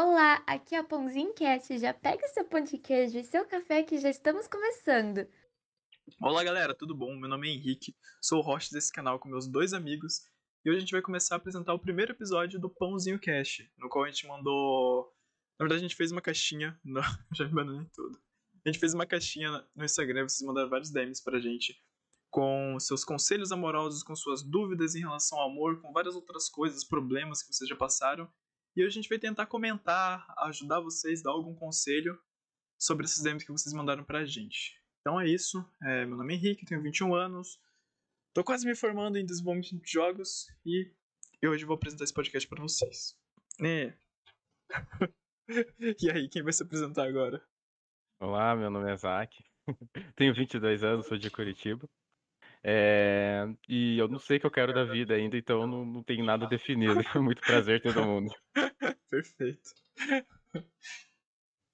Olá, aqui é a Pãozinho Cast. Já pega seu pão de queijo e seu café que já estamos começando. Olá galera, tudo bom? Meu nome é Henrique, sou o host desse canal com meus dois amigos e hoje a gente vai começar a apresentar o primeiro episódio do Pãozinho Cast, no qual a gente mandou. Na verdade, a gente fez uma caixinha. Não, já me abandonei tudo. A gente fez uma caixinha no Instagram, vocês mandaram vários DMs pra gente com seus conselhos amorosos, com suas dúvidas em relação ao amor, com várias outras coisas, problemas que vocês já passaram. E hoje a gente vai tentar comentar, ajudar vocês, dar algum conselho sobre esses DMs que vocês mandaram pra gente. Então é isso. É, meu nome é Henrique, tenho 21 anos. Tô quase me formando em desenvolvimento de jogos e eu hoje vou apresentar esse podcast para vocês. É. e aí, quem vai se apresentar agora? Olá, meu nome é Zac. Tenho 22 anos, sou de Curitiba. É, e eu não sei o que eu quero da vida ainda, então não, não tenho nada definido. Muito prazer, todo mundo. Perfeito.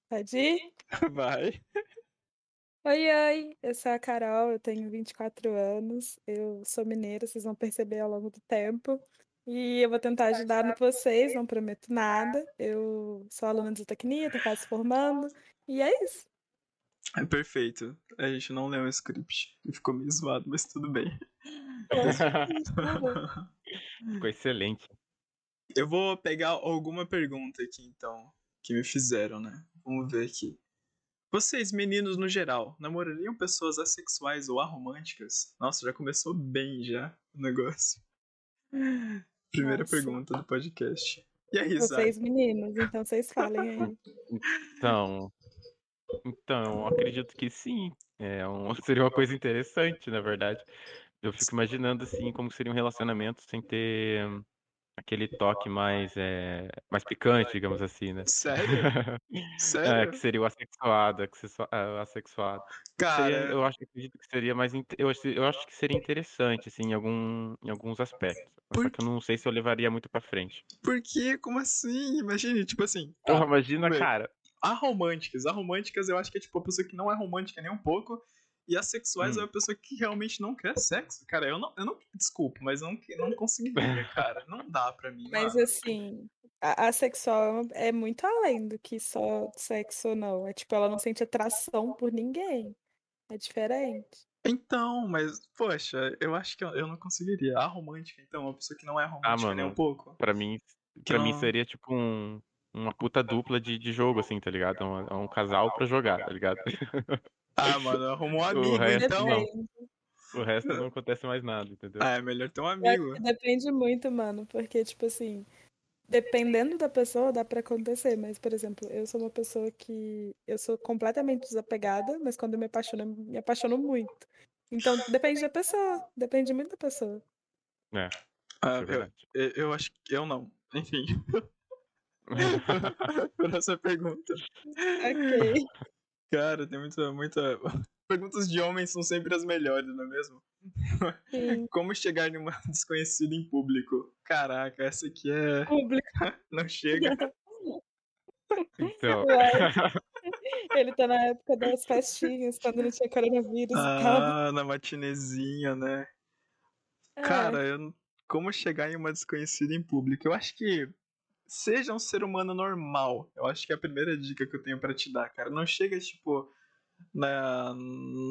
Pode ir? Vai. Oi, oi, eu sou a Carol, eu tenho 24 anos, eu sou mineira, vocês vão perceber ao longo do tempo. E eu vou tentar ajudar vocês, não prometo nada. Eu sou aluna de zootecnia, tô quase formando. E é isso. É perfeito. A gente não leu o script e ficou meio zoado, mas tudo bem. Ficou excelente. Eu vou pegar alguma pergunta aqui, então, que me fizeram, né? Vamos ver aqui. Vocês, meninos no geral, namorariam pessoas assexuais ou aromânticas? Nossa, já começou bem já o negócio. Primeira Nossa. pergunta do podcast. E aí, Zay? Vocês meninos, então vocês falem aí. Então, então, eu acredito que sim. É um, seria uma coisa interessante, na verdade. Eu fico imaginando assim como seria um relacionamento sem ter hum, aquele toque mais é, mais picante, digamos assim, né? Sério? É, Sério? que seria o assexuado, assexua- ah, assexuado. Cara, Seria- eu acho, acredito que seria mais, inte- eu acho, eu acho que seria interessante, assim, em algum, em alguns aspectos. Por Só que eu não sei se eu levaria muito pra frente. por quê? Como assim? Imagine, tipo assim. tá, Porra, imagina, bem. cara. Aromânticas. Aromânticas eu acho que é tipo a pessoa que não é romântica nem um pouco. E assexuais Hum. é a pessoa que realmente não quer sexo. Cara, eu não, eu não desculpo, mas eu não, não conseguiria, cara. Não dá pra mim. Mas mano. assim, a assexual é muito além do que só sexo ou não. É tipo, ela não sente atração por ninguém. É diferente. Então, mas, poxa, eu acho que eu, eu não conseguiria. A romântica, então, uma pessoa que não é romântica nem um mano. pouco. Pra mim, pra mim seria tipo um, uma puta dupla de, de jogo, assim, tá ligado? É um, é um casal pra jogar, tá ligado? Ah, mano, arrumou um amigo, resto então. não. O resto não acontece mais nada, entendeu? Ah, é melhor ter um amigo. depende muito, mano, porque, tipo assim, dependendo da pessoa, dá pra acontecer. Mas, por exemplo, eu sou uma pessoa que. Eu sou completamente desapegada, mas quando eu me apaixono, eu me apaixono muito. Então, depende da pessoa. Depende muito da pessoa. É, Ah, é eu, eu acho que eu não. Enfim. Próxima pergunta. Ok. Cara, tem muita, muita. Perguntas de homens são sempre as melhores, não é mesmo? Sim. Como chegar em uma desconhecida em público? Caraca, essa aqui é. Público. Não chega. Então, Ué. Ele tá na época das festinhas, quando não tinha coronavírus e tal. Ah, na matinezinha, né? É. Cara, eu... como chegar em uma desconhecida em público? Eu acho que seja um ser humano normal. Eu acho que é a primeira dica que eu tenho pra te dar, cara. Não chega, tipo, na...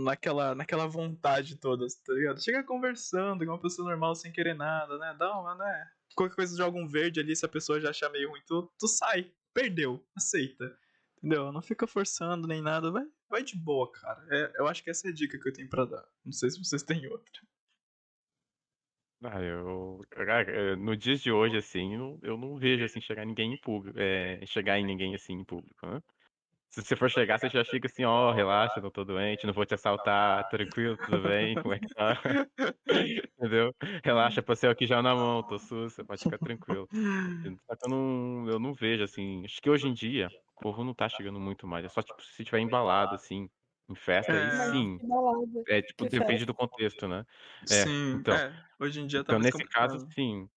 naquela... naquela vontade toda, tá ligado? Chega conversando com uma pessoa normal sem querer nada, né? Dá uma, né? Qualquer coisa joga um verde ali, se a pessoa já achar meio ruim, tu, tu sai. Perdeu. Aceita. Entendeu? Não fica forçando nem nada. Vai, vai de boa, cara. É, eu acho que essa é a dica que eu tenho pra dar. Não sei se vocês têm outra. Ah, eu, cara, é, no dias de hoje, assim, eu, eu não vejo, assim, chegar ninguém em público, é, chegar em ninguém, assim, em público, né? Se você for chegar, você já chega assim, ó, relaxa, não tô doente, não vou te assaltar, tranquilo, tudo bem, como é que tá? Entendeu? Relaxa, passei aqui já na mão, tô sus, você pode ficar tranquilo. Só que eu não, eu não vejo, assim, acho que hoje em dia, o povo não tá chegando muito mais, é só, tipo, se tiver embalado, assim, em festa, aí É. Mas sim, que balada. é, tipo, depende do contexto, né? É, Sim, então. é, hoje em dia tá Então, mais nesse caso, complicado. sim.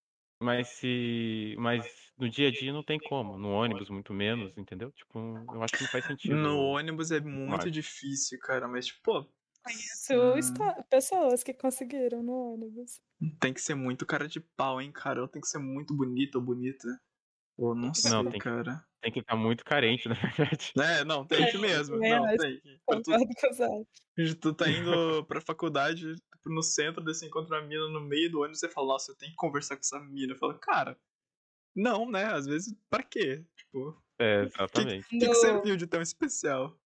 Mas se. Mas no dia a dia não tem como. No ônibus, muito menos, entendeu? Tipo, eu acho que não faz sentido. No ônibus é muito Acho. difícil, cara, mas, tipo, pô, Conheço Hum. pessoas que conseguiram no ônibus. tem que ser muito cara de pau, hein, cara. Ou tem que ser muito bonito ou bonita. Ou não sei, Não, tem que- cara. Tem que estar muito carente, na verdade. É, não, tem que É, mesmo. também Não, tem que. Quando tu, o tu tá indo pra faculdade, tipo, no centro, daí você encontra uma mina no meio do ônibus você fala, nossa, eu tenho que conversar com essa mina. Eu falo, cara, não, né? Às vezes, pra quê? Tipo, o É, que, exatamente. que, que No- você viu de tão especial?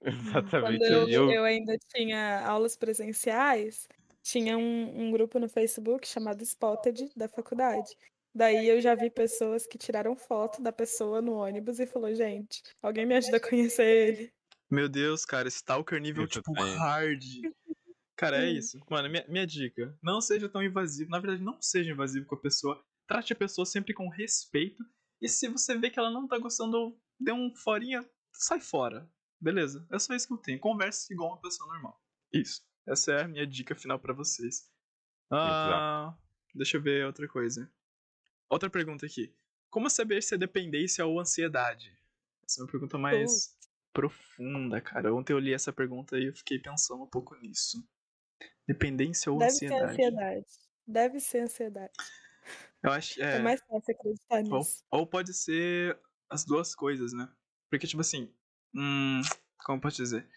Exatamente. Quando eu, Eu, eu ainda tinha aulas presenciais, tinha um, um grupo no Facebook chamado Spotted da faculdade. Daí eu já vi pessoas que tiraram foto da pessoa no ônibus e falou, gente, alguém me ajuda a conhecer ele. Meu Deus, cara, Stalker nível, Isso tipo, hard. Cara, é isso. Mano, minha, minha dica. Não seja tão invasivo. Na verdade, não seja invasivo com a pessoa. Trate a pessoa sempre com respeito. E se você vê que ela não tá gostando, dê um forinha, sai fora. Beleza? É só isso que eu tenho. Converse igual uma pessoa normal. Isso. Essa é a minha dica final pra vocês. Ah, deixa eu ver outra coisa. Outra pergunta aqui. Como saber se é dependência ou ansiedade? Essa é uma pergunta mais profunda, cara. Ontem eu li essa pergunta e eu fiquei pensando um pouco nisso. Dependência ou Deve ser ansiedade? ansiedade. Deve ser ansiedade. Eu acho, É, é, mais fácil acreditar ou, nisso. ou pode ser as duas coisas, né? Porque, tipo assim, hum, como eu posso dizer?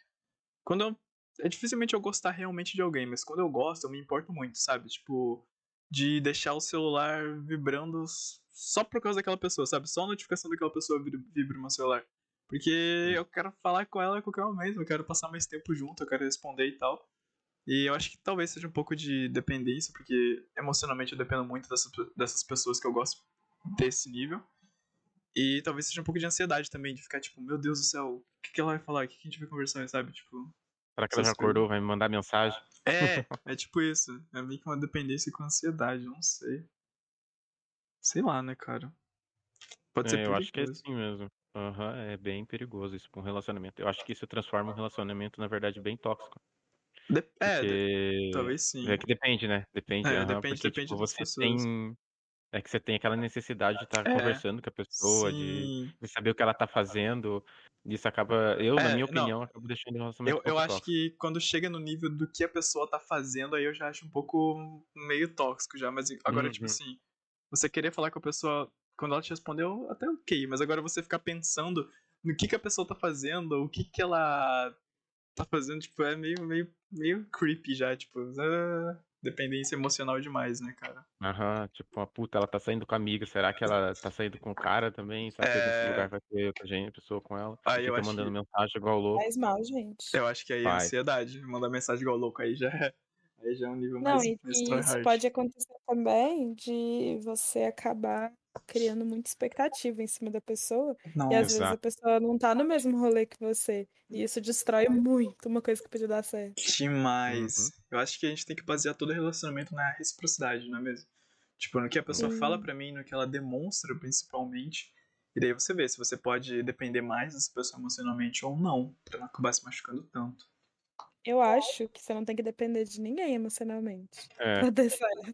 Quando eu, é dificilmente eu gostar realmente de alguém, mas quando eu gosto, eu me importo muito, sabe? Tipo, de deixar o celular vibrando só por causa daquela pessoa, sabe? Só a notificação daquela pessoa vibra, no meu celular. Porque eu quero falar com ela a qualquer momento, eu quero passar mais tempo junto, eu quero responder e tal. E eu acho que talvez seja um pouco de dependência, porque emocionalmente eu dependo muito dessas, dessas pessoas que eu gosto desse nível. E talvez seja um pouco de ansiedade também, de ficar tipo, meu Deus do céu, o que, que ela vai falar? O que, que a gente vai conversar, sabe? Tipo, será que ela já acordou? Vai me mandar mensagem? é, é tipo isso. É meio que uma dependência com ansiedade, não sei. Sei lá, né, cara? Pode ser É, eu acho que é perigoso. assim mesmo. Aham, é bem perigoso isso pra um relacionamento. Eu acho que isso transforma um relacionamento, na verdade, bem tóxico. De- é, de- Porque. talvez sim. É que depende, né? Depende, É, aham, depende- porque, depende tipo, das você pessoas. tem. É que você tem aquela necessidade de estar É, conversando com a pessoa, de, de saber o que ela tá fazendo. Isso acaba. Eu, na É, minha não. opinião, acabo deixando o relacionamento Eu, eu acho tóxico. que quando chega no nível do que a pessoa tá fazendo, aí eu já acho um pouco meio tóxico já. Mas agora, tipo Uhum. assim, você querer falar com a pessoa quando ela te respondeu, até ok. Mas agora você ficar pensando no que, que a pessoa tá fazendo, o que, que ela tá fazendo, tipo, é meio, meio, meio creepy já, tipo, ah, dependência emocional demais, né, cara? Aham, tipo, a puta, ela tá saindo com a amiga. Será que ela tá saindo com o cara também? Será que É. lugar vai ter outra gente, pessoa com ela? Aí eu acho mandando que- mensagem igual louco. Faz mal, gente. Eu acho que aí é Vai. ansiedade. Mandar mensagem igual louco aí já é, aí já é um nível Não, mais, e, mais e isso pode acontecer também de você acabar criando muita expectativa em cima da pessoa. E às Nossa. vezes a Exato. pessoa não tá no mesmo rolê que você. E isso destrói muito uma coisa que podia dar certo. Demais. Uhum. Eu acho que a gente tem que basear todo relacionamento na reciprocidade, não é mesmo? Tipo, no que a pessoa Sim. fala pra mim, no que ela demonstra, principalmente. E daí você vê se você pode depender mais dessa pessoa emocionalmente ou não, pra não acabar se machucando tanto. Eu acho que você não tem que depender de ninguém emocionalmente É.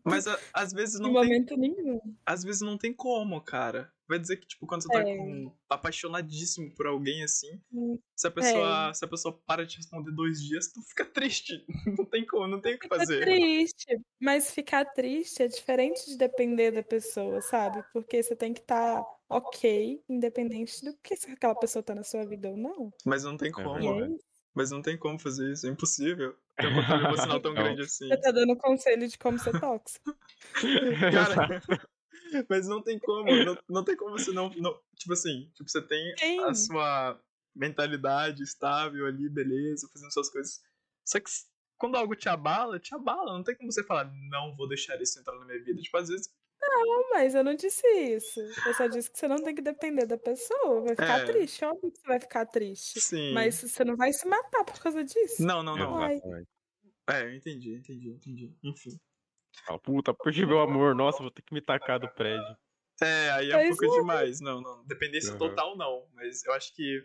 Mas a- às vezes Em não tem, momento nenhum. às vezes não tem como, cara. Vai dizer que tipo quando você tá É. com- apaixonadíssimo por alguém assim, Hum, se a pessoa, se a pessoa para de responder dois dias, tu fica triste. Não tem como, não tem o que Fica fazer. triste, mas ficar triste é diferente de depender da pessoa, sabe? Porque você tem que estar ok, independente do que se aquela pessoa tá na sua vida ou não. Mas não tem É como. É isso. Mas não tem como fazer isso, é impossível. Tem um controle emocional tão Não. grande assim. Você tá dando conselho de como ser tóxico. Cara, mas não tem como, não, não tem como você não, não- Tipo assim, tipo, você tem Sim. a sua mentalidade estável ali, beleza, fazendo suas coisas. Só que quando algo te abala, te abala. Não tem como você falar, não vou deixar isso entrar na minha vida. Tipo, às vezes. Não, mas eu não disse isso. Eu só disse que você não tem que depender da pessoa. Vai ficar É. triste, óbvio que você vai ficar triste. Sim. Mas você não vai se matar por causa disso. Não, não, não. Vai. É, eu entendi, entendi, entendi. Enfim. Fala, Puta, perdi meu amor. Nossa, vou ter que me tacar do prédio. É, aí é um pouco é. demais. Não, não. Dependência Uhum. total, não. Mas eu acho que.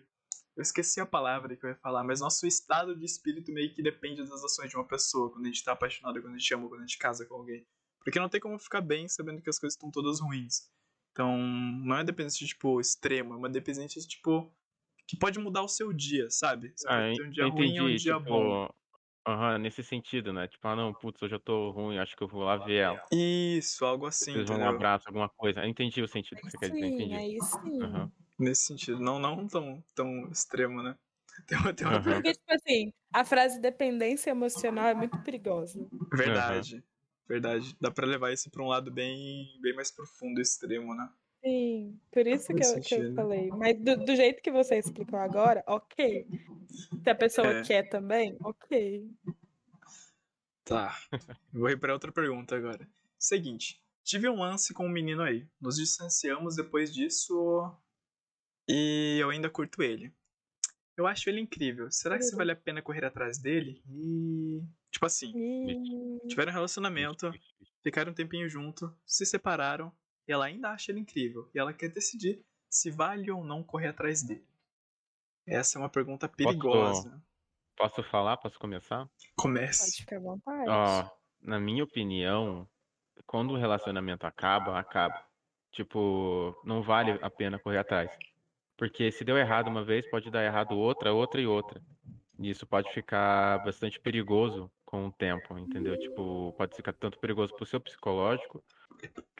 Eu esqueci a palavra que eu ia falar, mas nosso estado de espírito meio que depende das ações de uma pessoa, quando a gente tá apaixonado, quando a gente ama, quando a gente casa com alguém. Porque não tem como ficar bem sabendo que as coisas estão todas ruins. Então, não é dependência, tipo, extrema, é uma dependência, tipo, que pode mudar o seu dia, sabe? Você Ah, pode ter um dia eu ruim ou um entendi, dia bom. tipo, aham, nesse sentido, né? Tipo, ah, não, putz, hoje eu tô ruim, acho que eu vou lá ver ela. Isso, algo assim, Preciso de um abraço, alguma coisa. Eu entendi o sentido que você quer dizer, Sim, entendi. aí sim. Nesse sentido. Não, não tão, tão extremo, né? Tem uma, tem uma. Porque, tipo assim, a frase dependência emocional é muito perigosa. Verdade. Verdade. Dá pra levar isso pra um lado bem, bem mais profundo extremo, né? Sim, por isso que eu, que eu falei. Mas do, do jeito que você explicou agora, ok. Se a pessoa É. quer também, ok. Tá. Vou ir pra outra pergunta agora. Seguinte. Tive um lance com um menino aí. Nos distanciamos depois disso. E eu ainda curto ele. Eu acho ele incrível. Será que se vale a pena correr atrás dele? E. Tipo assim, tiveram um relacionamento, ficaram um tempinho junto, se separaram, e ela ainda acha ele incrível. E ela quer decidir se vale ou não correr atrás dele. Essa é uma pergunta perigosa. Posso falar? Posso começar? Pode Comece. ficar à vontade. Ó, na minha opinião, quando o relacionamento acaba, acaba. Tipo, não vale a pena correr atrás. Porque se deu errado uma vez, pode dar errado outra, outra e outra. E isso pode ficar bastante perigoso com o tempo, entendeu? Tipo, pode ficar tanto perigoso pro seu psicológico,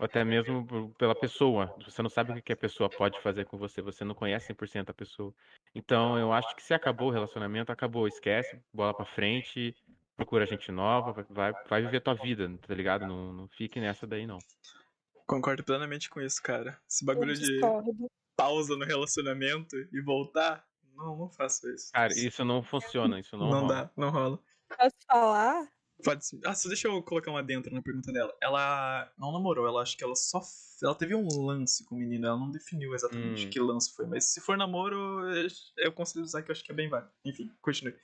ou até mesmo pela pessoa. Você não sabe o que a pessoa pode fazer com você, você não conhece 100% a pessoa. Então, eu acho que se acabou o relacionamento, acabou, esquece, bola pra frente, procura gente nova, vai- vai, viver tua vida, tá ligado? Não, não fique nessa daí, não. Concordo plenamente com isso, cara. Esse Eu bagulho de discordo. Pausa no relacionamento e voltar, não, não faço isso. Cara, isso não funciona, isso não, não rola. dá, não rola. Posso falar? Pode sim. Ah, só deixa eu colocar uma dentro na pergunta dela. Ela não namorou, ela acho que ela só. Ela teve um lance com o menino, ela não definiu exatamente Hum. que lance foi, mas se for namoro, eu- eu consigo usar que eu acho que é bem válido. Enfim, continue.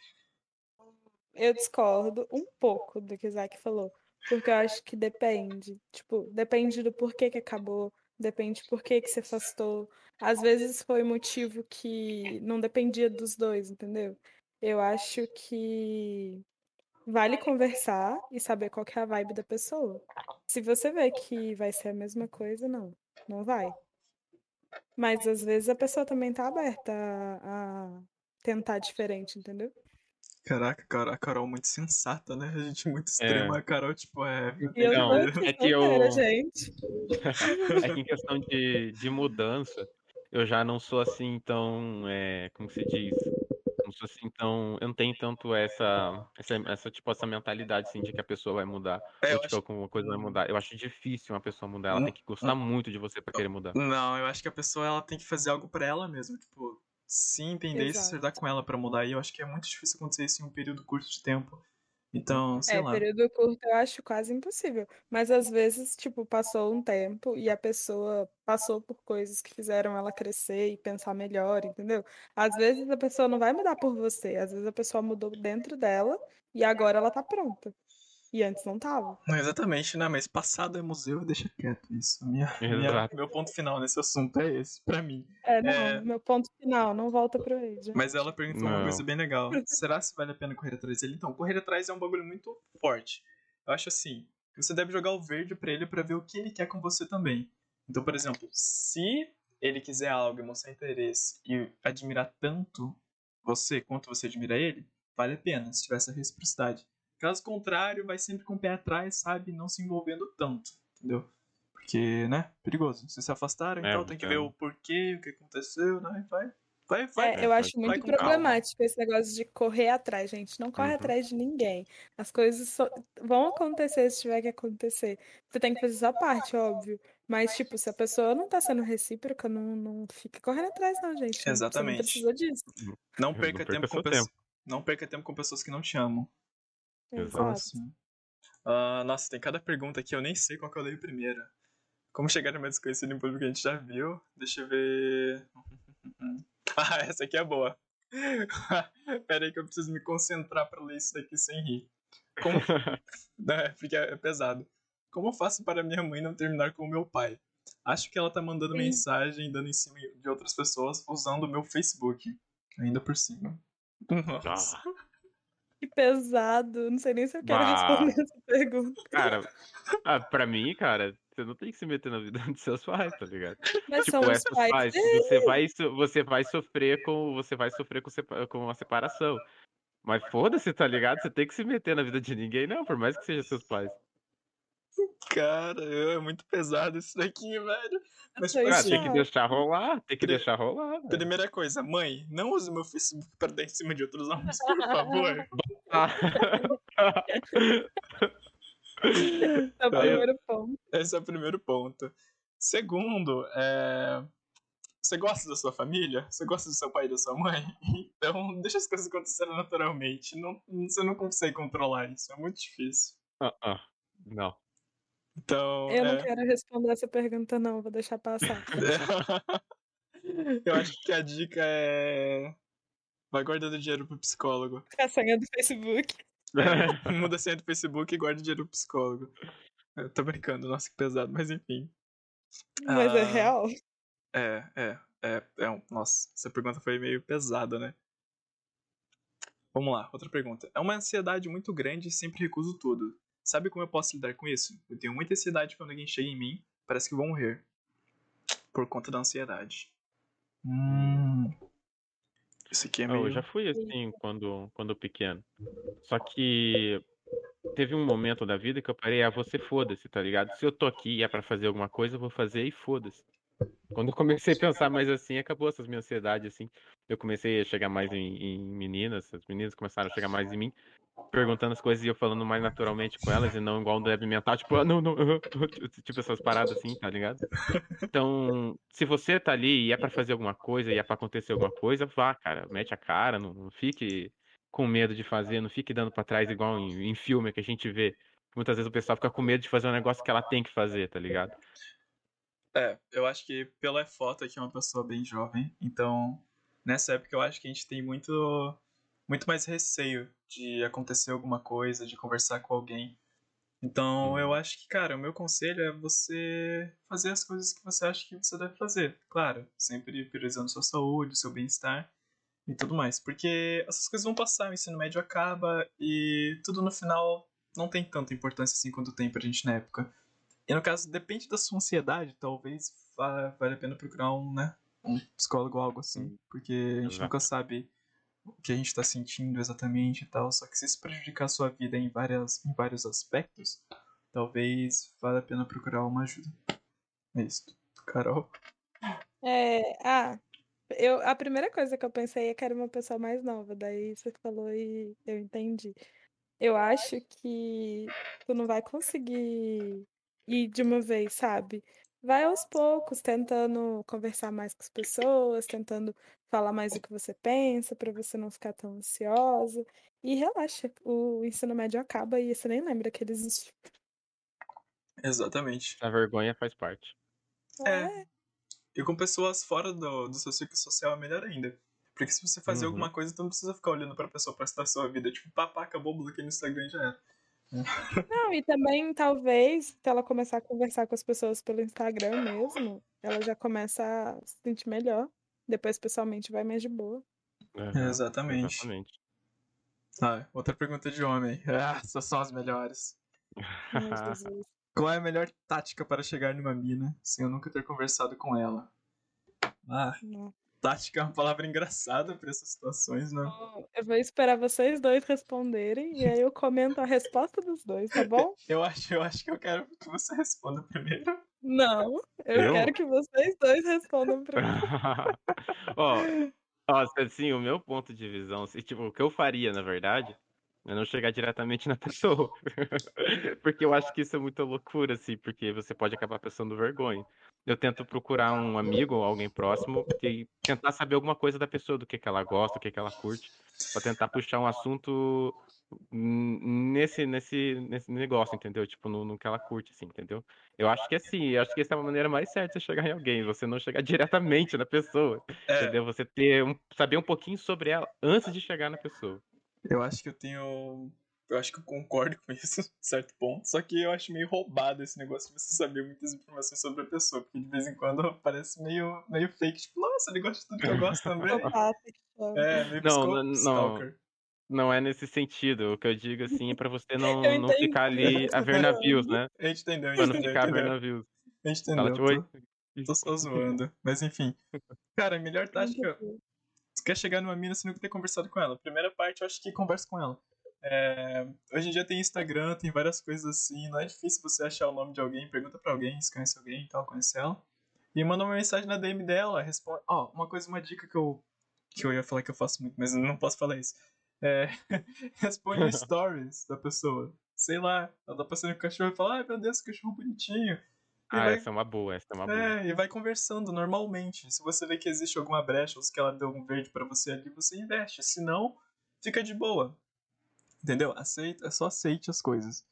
Eu discordo um pouco do que o Isaac falou. Porque eu acho que depende. Tipo, depende do porquê que acabou. Depende por que que se afastou. Às vezes foi motivo que não dependia dos dois, entendeu? Eu acho que vale conversar e saber qual que é a vibe da pessoa. Se você vê que vai ser a mesma coisa, não. Não vai. Mas às vezes a pessoa também tá aberta a, a tentar diferente, entendeu? Caraca, cara, a Carol é muito sensata, né? A gente é muito extrema. A Carol, tipo, é. Eu Não, é que eu-. É que em questão de, de mudança, eu já não sou assim tão, é, como se diz? Não sou assim tão, eu não tenho tanto essa, essa, essa tipo essa mentalidade assim de que a pessoa vai mudar, É, eu ou tipo acho- alguma coisa vai mudar. Eu acho difícil uma pessoa mudar, ela Hum, tem que gostar muito de você pra querer mudar. Não, eu acho que a pessoa ela tem que fazer algo pra ela mesma, tipo, se entender e se Exato. acertar com ela pra mudar. E eu acho que é muito difícil acontecer isso em um período curto de tempo. Então, sei É, lá. período curto eu acho quase impossível. Mas às vezes, tipo, passou um tempo e a pessoa passou por coisas que fizeram ela crescer e pensar melhor, entendeu? Às vezes a pessoa não vai mudar por você, às vezes a pessoa mudou dentro dela e agora ela tá pronta. E antes não tava. Não, exatamente, né? Mas passado é museu, deixa quieto isso. Minha, minha- meu ponto final nesse assunto é esse, pra mim. É, não, É. meu ponto final, não volta pro Age. Mas ela perguntou uma Não. coisa bem legal. Será se vale a pena correr atrás dele? Então, correr atrás é um bagulho muito forte. Eu acho assim, você deve jogar o verde pra ele pra ver o que ele quer com você também. Então, por exemplo, se ele quiser algo e mostrar interesse e admirar tanto você quanto você admira ele, vale a pena, se tiver essa reciprocidade. Caso contrário, vai sempre com o pé atrás, sabe? Não se envolvendo tanto, entendeu? Porque, né? Perigoso. Se se afastaram, É, então tem que é. ver o porquê, o que aconteceu, né? Vai, vai, vai. É, eu vai- acho vai muito com calma. problemático esse negócio de correr atrás, gente. Não corre Uhum. atrás de ninguém. As coisas só- vão acontecer se tiver que acontecer. Você tem que fazer sua parte, óbvio. Mas, tipo, se a pessoa não tá sendo recíproca, não, não fica correndo atrás, não, gente. Exatamente. Você não precisa disso. Não Não perca perca tempo com pessoas. tempo. Não perca tempo com pessoas que não te amam. Exato. Ah, nossa, tem cada pergunta aqui, eu nem sei qual que eu leio primeiro. Como chegar no meu desconhecido em público que a gente já viu. Deixa eu ver. Ah, essa aqui é boa. Pera aí que eu preciso me concentrar pra ler isso daqui sem rir. Como... É, porque é pesado. Como eu faço para minha mãe não terminar com o meu pai? Acho que ela tá mandando Sim. mensagem, dando em cima de outras pessoas, usando o meu Facebook. Ainda por cima. Nossa. Ah, Que pesado. Não sei nem se eu quero Bah. responder essa pergunta. cara, ah, pra mim, cara, você não tem que se meter na vida dos seus pais, tá ligado? Mas Tipo, são os pais pais, você vai, você vai sofrer com, você vai sofrer com, com a separação. Mas foda-se, tá ligado? Você tem que se meter na vida de ninguém, não, por mais que seja seus pais. Cara, é muito pesado isso daqui, velho. Mas, Foi tipo Ah, assim, tem que deixar rolar, tem que deixar rolar. velho. primeira coisa, mãe, não use meu Facebook pra dar em cima de outros homens, por favor. Ah. É o eu- primeiro ponto. Esse é o primeiro ponto. Segundo, é... você gosta da sua família? Você gosta do seu pai e da sua mãe? Então, deixa as coisas acontecerem naturalmente. Não, você não consegue controlar isso, é muito difícil. Ah, ah. Não. Então, Eu não é... quero responder essa pergunta, não, vou deixar passar. eu acho que a dica é. Vai guardando dinheiro pro psicólogo. A senha do Facebook. Muda a senha do Facebook e guarda dinheiro pro psicólogo. Eu tô brincando, nossa, que pesado, mas enfim. Mas é Ah, real. É, é, é, é um- Nossa, essa pergunta foi meio pesada, né? Vamos lá, outra pergunta. É uma ansiedade muito grande e sempre recuso tudo. Sabe como eu posso lidar com isso? Eu tenho muita ansiedade quando alguém chega em mim, parece que vão morrer. Por conta da ansiedade. Hum. Isso aqui é Ah, meio. Eu já fui assim quando, quando pequeno. Só que teve um momento da vida que eu parei, ah, você foda-se, tá ligado? Se eu tô aqui e é pra fazer alguma coisa, eu vou fazer e foda-se. Quando eu comecei a pensar mais assim, acabou essas minhas ansiedades, assim. Eu comecei a chegar mais em, em meninas, as meninas começaram a chegar mais em mim, perguntando as coisas e eu falando mais naturalmente com elas e não igual um débil mental, tipo, ah, não, não, tipo essas paradas assim, tá ligado? Então, se você tá ali e é pra fazer alguma coisa e é pra acontecer alguma coisa, vá, cara, mete a cara, não, não fique com medo de fazer, não fique dando pra trás igual em, em filme que a gente vê. Muitas vezes o pessoal fica com medo de fazer um negócio que ela tem que fazer, tá ligado? É, eu acho que pela foto aqui é uma pessoa bem jovem, então nessa época eu acho que a gente tem muito muito mais receio de acontecer alguma coisa, de conversar com alguém. Então eu acho que, cara, o meu conselho é você fazer as coisas que você acha que você deve fazer. Claro, sempre priorizando sua saúde, seu bem-estar e tudo mais. Porque essas coisas vão passar, o ensino médio acaba e tudo no final não tem tanta importância assim quanto tem pra gente na época. E no caso, depende da sua ansiedade, talvez va- valha a pena procurar um, né, um psicólogo ou algo assim, porque a gente Exato. nunca sabe o que a gente tá sentindo exatamente e tal, só que se isso prejudicar a sua vida em, várias, em vários aspectos, talvez valha a pena procurar uma ajuda. É isso. Carol? É, ah, eu, a primeira coisa que eu pensei é que era uma pessoa mais nova, daí você falou e eu entendi. Eu acho que tu não vai conseguir ir de uma vez, sabe? Vai aos poucos, tentando conversar mais com as pessoas, tentando falar mais o que você pensa, pra você não ficar tão ansiosa. E relaxa, o ensino médio acaba e você nem lembra que ele existiu. Exatamente. A vergonha faz parte. É. E com pessoas fora do, do seu círculo social é melhor ainda. Porque se você fazer Uhum. alguma coisa, tu não precisa ficar olhando pra pessoa pra estar a sua vida. Tipo, papá, acabou o bloqueio no Instagram e já era. Não, e também, talvez, se ela começar a conversar com as pessoas pelo Instagram mesmo, ela já começa a se sentir melhor. Depois, pessoalmente, vai mais de boa. Aham, Exatamente. Exatamente. Ah, outra pergunta de homem. Ah, essas são as melhores. Qual é a melhor tática para chegar numa mina sem eu nunca ter conversado com ela? Ah, Não. Tática é uma palavra engraçada pra essas situações, né? Eu vou esperar vocês dois responderem e aí eu comento a resposta dos dois, tá bom? Eu acho, eu acho que eu quero que você responda primeiro. Não, eu, Eu? quero que vocês dois respondam primeiro. Ó, ó, assim, o meu ponto de visão, assim, tipo, o que eu faria, na verdade, é não chegar diretamente na pessoa. porque eu acho que isso é muita loucura, assim, porque você pode acabar passando vergonha. Eu tento procurar um amigo ou alguém próximo e tentar saber alguma coisa da pessoa, do que, que ela gosta, o que, que ela curte, pra tentar puxar um assunto nesse, nesse, nesse negócio, entendeu? Tipo, no, no que ela curte, assim, entendeu? Eu acho que assim, eu acho que essa é a maneira mais certa de você chegar em alguém, você não chegar diretamente na pessoa, É, entendeu? Você ter um, saber um pouquinho sobre ela antes de chegar na pessoa. Eu acho que eu tenho. Eu acho que eu concordo com isso, certo ponto. Só que eu acho meio roubado esse negócio de você saber muitas informações sobre a pessoa. Porque de vez em quando parece meio, meio fake. Tipo, nossa, ele gosta de tudo que eu gosto também. Opa, chama. É, meio Não, não, não. stalker. Não é nesse sentido. O que eu digo assim é pra você não, não ficar ali a ver navios, né? A gente entendeu, a Pra gente não entendeu. ficar a ver navios. A gente Fala, entendeu. oi. Tô, tô só zoando. Mas enfim. Cara, a melhor tática. Você quer chegar numa mina sem nunca ter conversado com ela. Primeira parte, eu acho que conversa com ela. É, hoje em dia tem Instagram, tem várias coisas assim. Não é difícil você achar o nome de alguém, pergunta pra alguém se conhece alguém e tal, conhece ela. E manda uma mensagem na DM dela, responde. Ó, uma coisa, uma dica que eu, que eu ia falar que eu faço muito, mas eu não posso falar isso. É, responde stories da pessoa. Sei lá, ela tá passando com o cachorro e fala, ai meu Deus, que cachorro bonitinho. Ah, vai- essa é uma boa, essa é uma boa. é, e vai conversando normalmente. Se você vê que existe alguma brecha ou se ela deu um verde pra você ali, você investe. Se não, fica de boa. Entendeu? Aceita, é só aceite as coisas.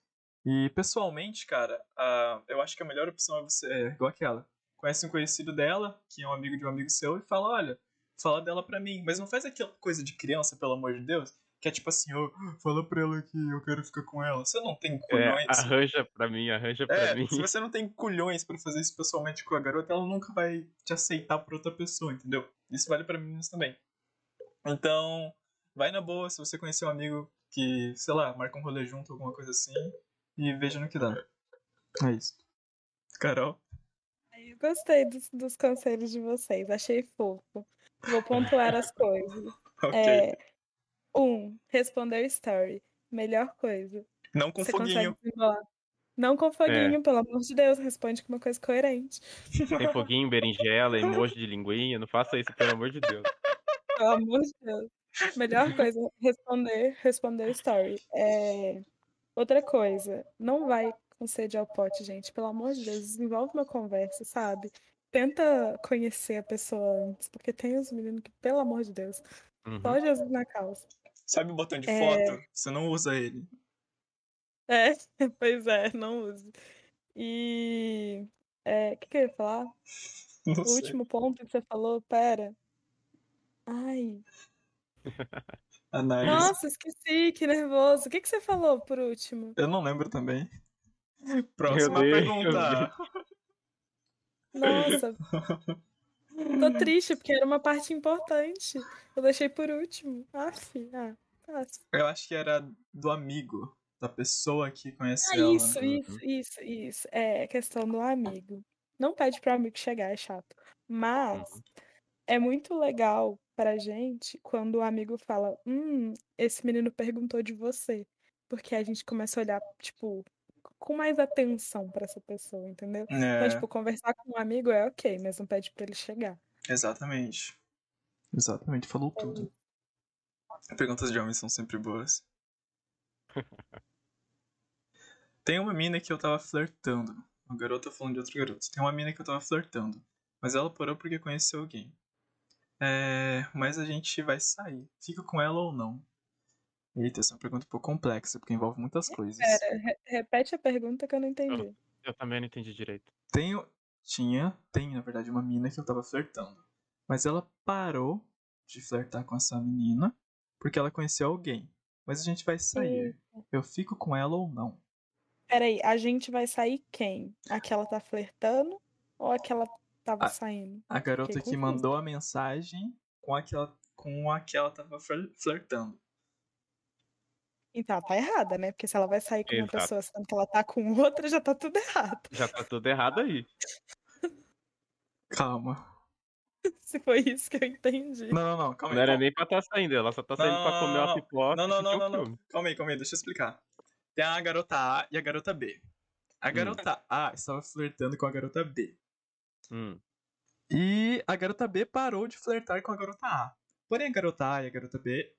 E pessoalmente, cara, ah, eu acho que a melhor opção é você, é igual aquela. Conhece um conhecido dela, que é um amigo de um amigo seu, e fala, olha, fala dela pra mim. Mas não faz aquela coisa de criança, pelo amor de Deus, que é tipo assim, ô, fala pra ela que eu quero ficar com ela. Você não tem É, culhões. arranja pra mim, arranja pra É, mim. se você não tem culhões pra fazer isso pessoalmente com a garota, ela nunca vai te aceitar por outra pessoa, entendeu? Isso vale pra meninos também. Então, vai na boa, se você conhecer um amigo que, sei lá, marca um rolê junto, alguma coisa assim, e veja no que dá. É isso. Carol? Eu gostei dos, dos conselhos de vocês, achei fofo. Vou pontuar as coisas. Ok. É, um, responder story. Melhor coisa. não com Você foguinho. Não com foguinho, pelo amor de Deus, responde com uma coisa coerente. Tem foguinho, berinjela, emoji de linguinha. Não faça isso, pelo amor de Deus. Pelo amor de Deus. Melhor coisa, responder, responder story. É, Outra coisa, não vai com sede ao pote, gente. Pelo amor de Deus, desenvolve uma conversa, sabe? Tenta conhecer a pessoa antes, porque tem os meninos que, pelo amor de Deus, Uhum. só Jesus na causa. Sabe o botão de É. foto? Você não usa ele. É, pois é, não use. E é, o que, que eu ia falar? Não O sei. último ponto que você falou, pera. Ai, Análise. nossa, esqueci, que nervoso. O que, que você falou por último? Eu não lembro também. Próxima Deus, pergunta. Nossa, tô triste porque era uma parte importante. Eu deixei por último. Aff, ah, fácil. Eu acho que era do amigo, da pessoa que conhece Ah, ela. né? isso, isso, isso, isso. É questão do amigo. Não pede pro amigo chegar, é chato. Mas Uhum. é muito legal pra gente quando o amigo fala: Hum, esse menino perguntou de você. Porque a gente começa a olhar, tipo, com mais atenção pra essa pessoa, entendeu? Então, É, tipo, conversar com um amigo é ok, mas não pede pra ele chegar. exatamente. Exatamente, falou É tudo. Perguntas de homens são sempre boas. Tem uma mina que eu tava flertando. Uma garota falando de outro garoto. Tem uma mina que eu tava flertando. Mas ela parou porque conheceu alguém. É, mas a gente vai sair. Fica com ela ou não? Eita, essa é uma pergunta um pouco complexa, porque envolve muitas coisas. Pera, re- repete a pergunta que eu não entendi. Eu também não entendi direito. Tenho, tinha, tem na verdade uma mina que eu tava flertando. Mas ela parou de flertar com essa menina porque ela conheceu alguém. Mas a gente vai sair. Eu fico com ela ou não? Peraí, a gente vai sair quem? A que ela tá flertando ou a que ela tava Ah, saindo? A garota que confusa. mandou a mensagem com a que ela, com a que ela tava fler- flertando. Então, ela tá errada, né? Porque se ela vai sair com uma Exato. pessoa sendo que ela tá com outra, já tá tudo errado. Já tá tudo errado aí. Calma. Se foi isso que eu entendi. Não, não, não, calma Não aí. era calma. nem pra estar saindo, ela só tá saindo pra comer uma Não, pipoca. Não, não, não, assistir não, um não. filme. Calma aí, calma aí, deixa eu explicar. Tem a garota A e a garota B. A garota A estava flertando com a garota B. Hum. E a garota B parou de flertar com a garota A. Porém, a garota A e a garota B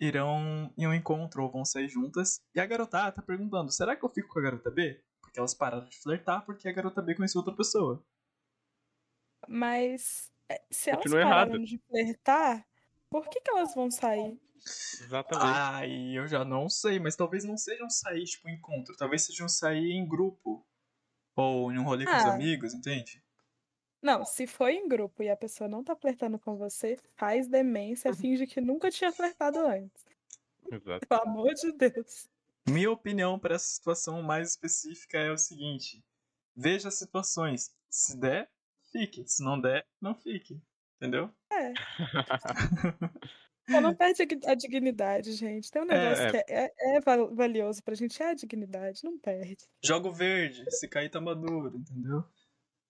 irão em um encontro ou vão sair juntas. E a garota A tá perguntando: será que eu fico com a garota B? Porque elas pararam de flertar porque a garota B conheceu outra pessoa. Mas é, se elas Continua pararam errado. de flertar, por que que elas vão sair? Exatamente. Ai, eu já não sei, mas talvez não sejam sair, tipo, encontro. Talvez sejam sair em grupo. Ou em um rolê com os Ah. amigos, entende? Não, se foi em grupo e a pessoa não tá flertando com você, faz demência, finge que nunca tinha flertado antes. Exato. Pelo amor de Deus. Minha opinião para essa situação mais específica é o seguinte: veja as situações. Se der, fique. Se não der, não fique. Entendeu? É. Só não perde a dig- a dignidade, gente. Tem um negócio É. que é, é- é val- valioso pra gente, é a dignidade, não perde. Jogo verde, se cair tá maduro, entendeu?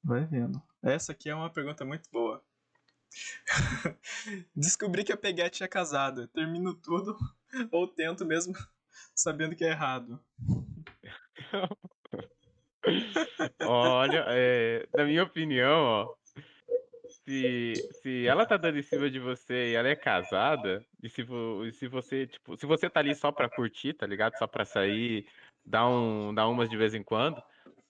Vai vendo. Essa aqui é uma pergunta muito boa. Descobri que a Peguete é casada. Termino tudo ou tento mesmo sabendo que é errado. Olha, é, na minha opinião, ó, se, se ela tá dando em cima de você e ela é casada, e se, se você, tipo, se você tá ali só pra curtir, tá ligado? Só pra sair, dar, um, dar umas de vez em quando,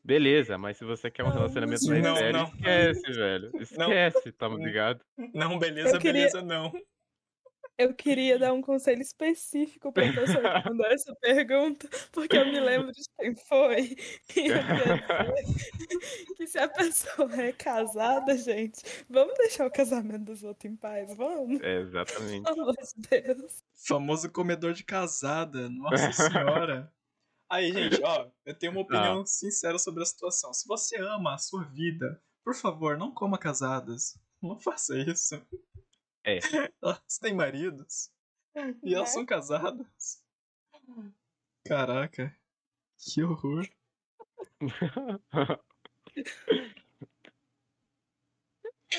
beleza, mas se você quer um Não, relacionamento não, mais sério, não. esquece, velho. Esquece, tá ligado? Não, beleza, queria- beleza, não. Eu queria dar um conselho específico pra pessoa que mandou essa pergunta, porque eu me lembro de quem foi. E eu queria dizer que se a pessoa é casada, gente, vamos deixar o casamento dos outros em paz, vamos? É, exatamente. Pelo amor de Deus. Famoso comedor de casada, nossa senhora. Aí, gente, ó, eu tenho uma opinião sincera sobre a situação. Se você ama a sua vida, por favor, não coma casadas. Não faça isso. É. Elas têm maridos. E elas Né? são casadas. Caraca. Que horror.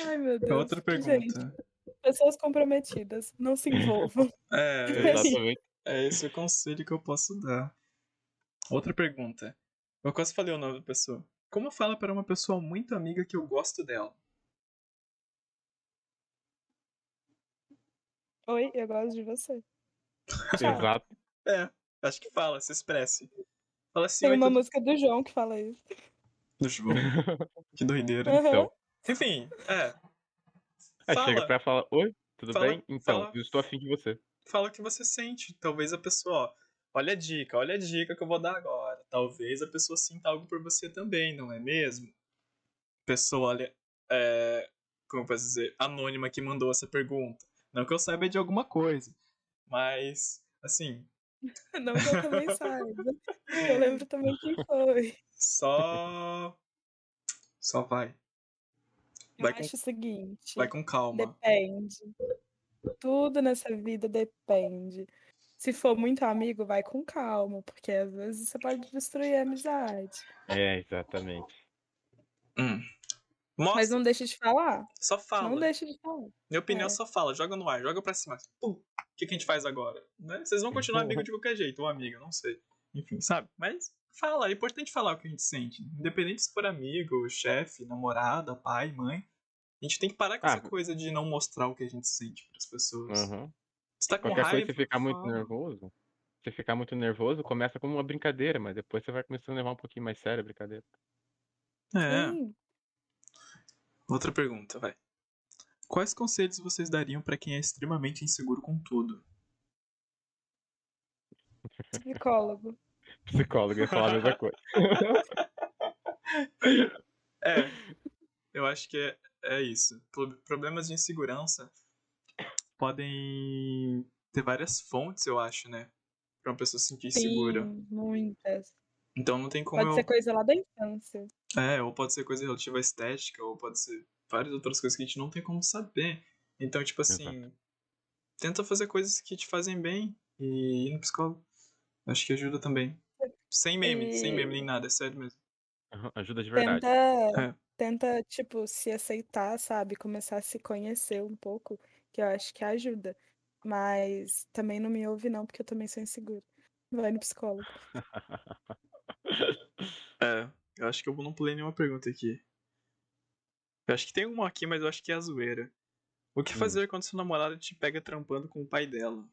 Ai, meu Deus. Outra Gente, pergunta. pessoas comprometidas, não se envolvam. É, Exatamente. é esse o conselho que eu posso dar. Outra pergunta. Eu quase falei o nome da pessoa. Como fala para uma pessoa muito amiga que eu gosto dela? Oi, eu gosto de você. Exato. É, acho que fala, se expresse. Fala assim, Tem "Oi, uma tudo- música do João que fala isso. do João. Que doideira. Aham. Então, Enfim, é. aí Fala, chega pra falar, oi, tudo Fala- bem? Então, fala- eu estou afim de você. fala o que você sente. Talvez a pessoa, ó, olha a dica, olha a dica que eu vou dar agora. Talvez a pessoa sinta algo por você também, não é mesmo? Pessoa, olha, é, como eu posso dizer, anônima que mandou essa pergunta. Não que eu saiba de alguma coisa, mas, assim, Não que eu também saiba. Eu lembro também quem foi. só. Só vai. Eu Vai com, acho o seguinte. vai com calma. Depende. Tudo nessa vida depende. Se for muito amigo, vai com calma, porque às vezes você pode destruir a amizade. É, exatamente. Hum. Mas não deixa de falar. só fala. Não deixa de falar. Minha opinião É. só fala, joga no ar, joga pra cima. Pum, o que, que a gente faz agora? Né? Vocês vão continuar amigo de qualquer jeito, ou amiga, não sei. Enfim, sabe? Mas fala, é importante falar o que a gente sente. Independente se for amigo, chefe, namorada, pai, mãe. A gente tem que parar com Ah, essa coisa de não mostrar o que a gente sente pras pessoas. Aham. Você tá com Qualquer raiva? coisa, se ficar muito nervoso, se ficar muito nervoso, começa como uma brincadeira, mas depois você vai começando a levar um pouquinho mais sério a brincadeira. É. Sim. Outra pergunta, vai. Quais conselhos vocês dariam pra quem é extremamente inseguro com tudo? Psicólogo. Psicólogo ia falar a mesma coisa. É, eu acho que é, é isso. Pro- Problemas de insegurança podem ter várias fontes, eu acho, né? Pra uma pessoa se sentir insegura. Sim, muitas. Então não tem como Pode eu. ser coisa lá da infância. É, ou pode ser coisa relativa à estética, ou pode ser várias outras coisas que a gente não tem como saber. Então, tipo assim, tenta fazer coisas que te fazem bem e ir no psicólogo. Acho que ajuda também. Sem meme, sem meme nem nada, é sério mesmo. Ajuda de verdade. Tenta, É. tenta, tipo, se aceitar, sabe? Começar a se conhecer um pouco, que eu acho que ajuda. Mas também não me ouve, não, porque eu também sou insegura. Vai no psicólogo. É, eu acho que eu não pulei nenhuma pergunta aqui. Eu acho que tem uma aqui, mas eu acho que é a zoeira. O que Hum. fazer quando seu namorado te pega trampando com o pai dela?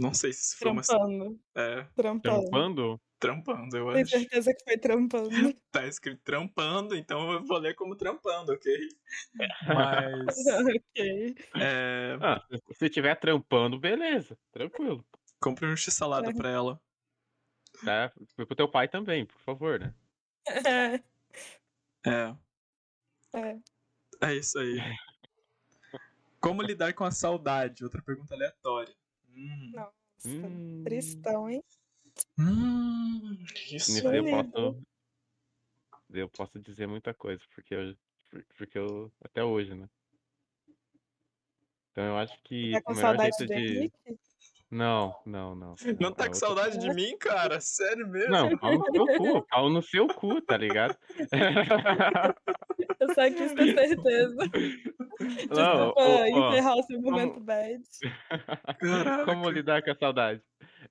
Não sei se foi uma. Trampando, É, trampando. Trampando? trampando, eu Tenho acho. certeza que foi trampando. Tá escrito trampando, então eu vou ler como trampando, ok? Mas. ok. É, Ah, se- se tiver trampando, beleza. Tranquilo. compre um x-salada pra ela. Tá? Pro teu pai também, por favor, né? É, É. é isso aí. Como lidar com a saudade? Outra pergunta aleatória. Nossa, Hum, tristão, hein? hum, isso eu posso. Eu posso dizer muita coisa, porque eu. por- Porque eu. Até hoje, né? Então eu acho que Tá com o melhor saudade jeito de. Henrique? Não, não, não. Não tá é com saudade de mim, cara? Sério mesmo? Não, pau no seu cu, pau no seu cu, tá ligado? Eu só quis ter certeza. Não, Desculpa ó, ó, encerrar o seu como- momento bad. Caraca. Como lidar com a saudade?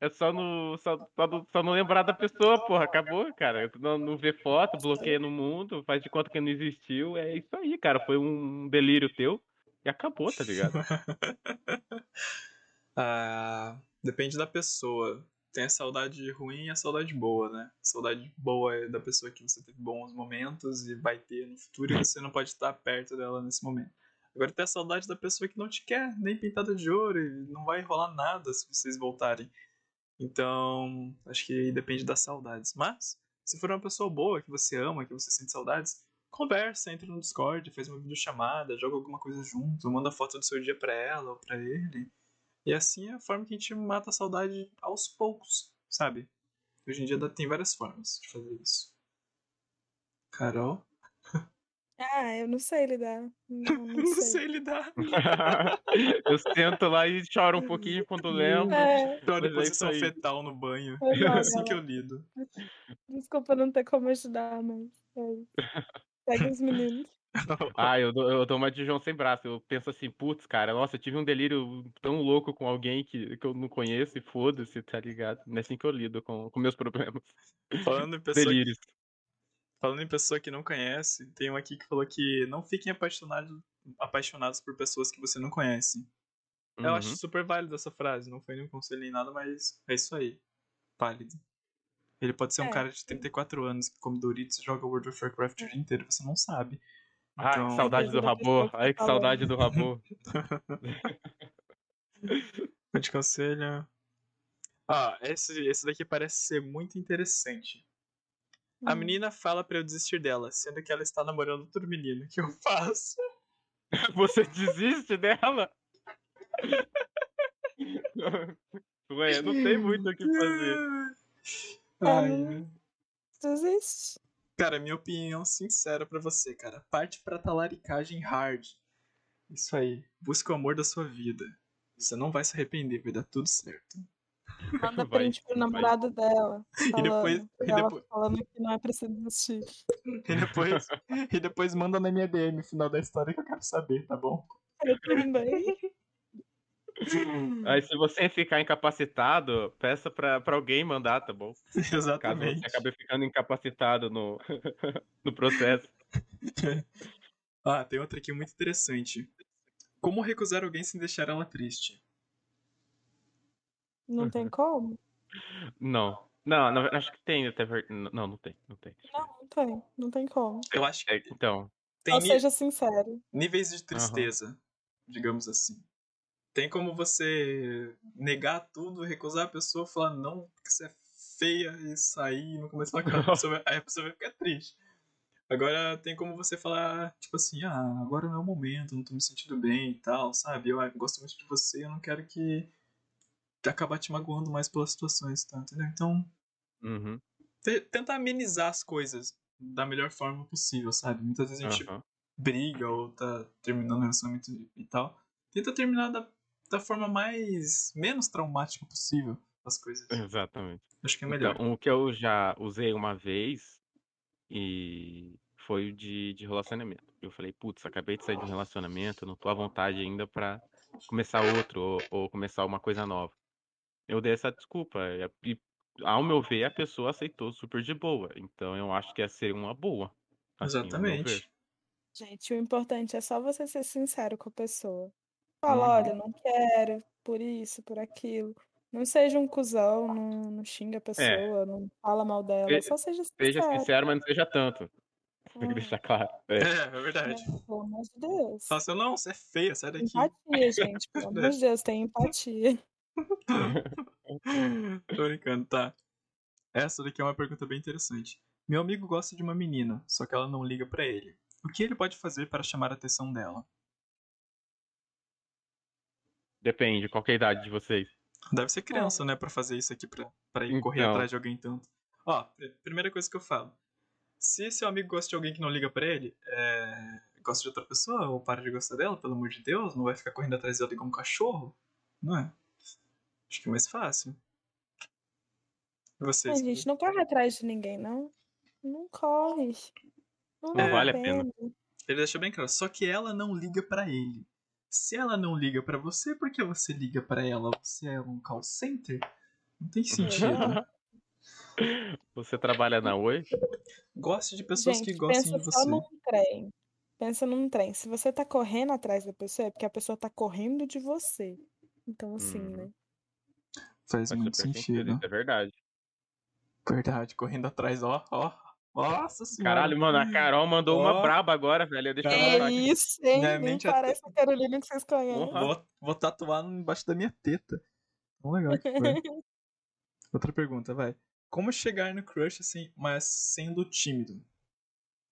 É só no, só, só, não- só não lembrar da pessoa, porra. Acabou, cara. Tu Não, não vê foto, bloqueia no mundo, faz de conta que não existiu. É isso aí, cara. Foi um delírio teu e acabou, tá ligado? Ah, depende da pessoa. Tem a saudade ruim e a saudade boa, né? A saudade boa é da pessoa que você teve bons momentos e vai ter no futuro e você não pode estar perto dela nesse momento. Agora tem a saudade da pessoa que não te quer, nem pintada de ouro, e não vai rolar nada se vocês voltarem. Então, acho que depende das saudades. Mas, se for uma pessoa boa, que você ama, que você sente saudades, conversa, entra no Discord, faz uma videochamada, joga alguma coisa junto, manda foto do seu dia pra ela ou pra ele. E assim é a forma que a gente mata a saudade aos poucos, sabe? Hoje em dia dá- tem várias formas de fazer isso. Carol? Ah, eu não sei lidar. Não, não Não sei. sei lidar. eu sento lá e choro um pouquinho quando lembro. É, Choro em é posição aí. fetal no banho. É assim que eu lido. desculpa não ter como ajudar, mas. é. Segue os meninos. Ah, eu dou, eu dou uma de João sem braço. Eu penso assim, putz, cara, nossa, eu tive um delírio tão louco com alguém que, que eu não conheço e foda-se, tá ligado? Não é assim que eu lido com, com meus problemas. Falando em pessoa Delírios. Falando em pessoa que não conhece, tem um aqui que falou que não fiquem apaixonados, apaixonados por pessoas que você não conhece. Eu acho Uhum. super válido essa frase, não foi nenhum conselho nem nada, mas é isso aí. Válido. Ele pode ser um É. cara de 34 anos que come Doritos e joga World of Warcraft o dia inteiro, você não sabe. Ai, Então, que saudade do Rabô. que Ai, que saudade do Rabô. Eu te aconselho. Ah, esse, esse daqui parece ser muito interessante. A Hum. menina fala pra eu desistir dela, sendo que ela está namorando outro menino. O que eu faço? Você desiste dela? Ué, não tem muito o que fazer. Ai, não- Desiste. Cara, minha opinião sincera pra você, cara. Parte pra talaricagem hard. Isso aí. Busca o amor da sua vida. Você não vai se arrepender, vai dar tudo certo. Manda Vai, print pro vai. namorado dela. Falando, depois- e depois- falando que não é preciso desistir. E depois, e depois manda na minha DM o final da história que eu quero saber, tá bom? Eu também. Aí se você ficar incapacitado, peça pra, pra alguém mandar, tá bom? Caso Exatamente. você acabe ficando incapacitado no, no processo. Ah, tem outra aqui muito interessante. Como recusar alguém sem deixar ela triste? Não tem como? Não. Não, verdade, acho que tem até ver... Não, não tem, não tem. Não, não tem. Não tem como. Eu acho que É, então, ni- seja sincero. níveis de tristeza, digamos assim. Tem como você negar tudo, recusar a pessoa, falar não, porque você é feia e sair e não começar a ficar, a pessoa vai- aí a pessoa vai ficar triste. Agora tem como você falar, tipo assim, ah, agora não é o momento, não tô me sentindo bem e tal, sabe? Eu ah, gosto muito de você, eu não quero que acabar te magoando mais pelas situações, tá? Entendeu? Então, uhum, te- tentar amenizar as coisas da melhor forma possível, sabe? Muitas vezes a gente aham. briga ou tá terminando o relacionamento e tal, tenta terminar da, da forma mais menos traumática possível as coisas. Exatamente. Acho que é melhor. Então, o que eu já usei uma vez e foi o de, de relacionamento. Eu falei, putz, acabei de sair de um relacionamento, não tô à vontade ainda pra começar outro ou, ou começar uma coisa nova. Eu dei essa desculpa e, e, ao meu ver, a pessoa aceitou super de boa. Então eu acho que ia ser uma boa. assim. Exatamente. Gente, o importante é só você ser sincero com a pessoa. Fala, Uhum. olha, não quero, por isso, por aquilo. Não seja um cuzão, não, não xinga a pessoa, não fala mal dela, Se- só seja Seja sincero. sincero, mas não seja tanto. Tem que Ah, deixar claro. É. É, é verdade. Pelo amor de Deus. Fala assim, não, você é feia, sai daqui. Empatia, gente. Pelo amor de Deus, tem empatia. Tô brincando, tá. Essa daqui é uma pergunta bem interessante. Meu amigo gosta de uma menina, só que ela não liga pra ele. O que ele pode fazer para chamar a atenção dela? Depende, qual que é a idade de vocês? Deve ser criança, né, pra fazer isso aqui, pra, pra ir correr Então. atrás de alguém tanto. Ó, pr- primeira coisa que eu falo. Se seu amigo gosta de alguém que não liga pra ele, é, gosta de outra pessoa, ou para de gostar dela, pelo amor de Deus, não vai ficar correndo atrás dela igual um cachorro, não é? Acho que é mais fácil. E A vocês? gente não corre atrás de ninguém, não. Não corre. Não, Não vale a pena. Ele deixou bem claro. Só que ela não liga pra ele. Se ela não liga pra você, por que você liga pra ela? Você é um call center? Não tem sentido. Você trabalha na Oi? Goste de pessoas Gente, que gostem pensa de só você. num trem. Pensa num trem. Se você tá correndo atrás da pessoa, é porque a pessoa tá correndo de você. Então, assim, Uhum. né? Faz Faz muito super sentido. É verdade. Verdade, correndo atrás, ó, ó. Nossa senhora. Caralho, mano, a Carol mandou uma Ó. braba agora, velho. Deixa eu Que aqui. isso, hein? Minha Nem mente até- parece a Carolina que vocês conhecem. Vou, vou tatuar embaixo da minha teta. Tão legal que foi. Outra pergunta, vai. Como chegar no crush assim, mas sendo tímido?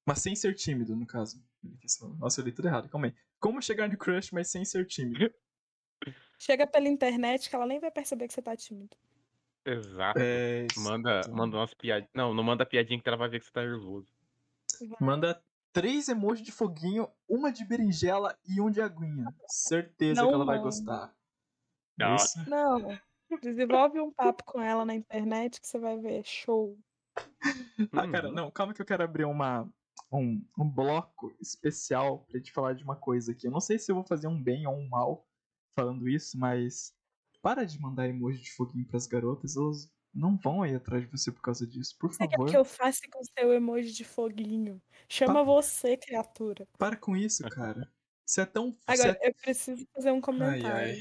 Mas sem ser tímido, no caso. Nossa, eu li tudo errado, calma aí. Como chegar no crush, mas sem ser tímido? Chega pela internet que ela nem vai perceber que você tá tímido. Exato. É, Manda, manda umas piadinhas. Não, não manda piadinha que ela vai ver que você tá nervoso. Manda três emojis de foguinho, uma de berinjela e um de aguinha. Certeza Não que ela vai gostar. Nossa. Isso. Não. Desenvolve um papo com ela na internet que você vai ver. Show. Ah, cara, Uhum. não, calma que eu quero abrir uma, um, um bloco especial pra te falar de uma coisa aqui. Eu não sei se eu vou fazer um bem ou um mal falando isso, mas para de mandar emoji de foguinho pras garotas, elas não vão ir atrás de você por causa disso, por Você quer favor. que eu faça com seu emoji de foguinho? Chama você, criatura. Para com isso, cara. Você é tão. Agora, é... eu preciso fazer um Ai, comentário. ai.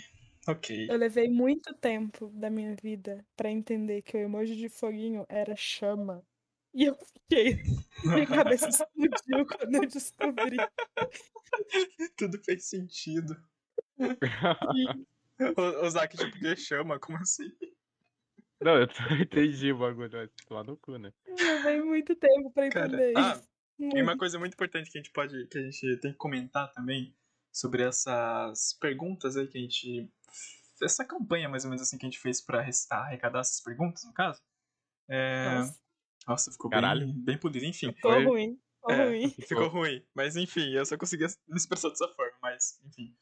Ok. Eu levei muito tempo da minha vida pra entender que o emoji de foguinho era chama. E eu fiquei. Minha cabeça explodiu quando eu descobri. Tudo fez sentido. que- O, o Zack, tipo, que chama? Como assim? Não, eu entendi o bagulho. Tomar no cu, né? Levei muito tempo pra Cara, entender ah, isso. E Muito. uma coisa muito importante que a gente pode, que a gente tem que comentar também sobre essas perguntas aí que a gente, essa campanha mais ou menos assim que a gente fez pra arrestar, arrecadar essas perguntas, no caso. É... Nossa, Nossa, ficou Caralho. bem, bem polido, enfim. ficou Foi- ruim. Ficou É. ruim. Ficou ruim, mas enfim, eu só conseguia me expressar dessa forma, mas enfim.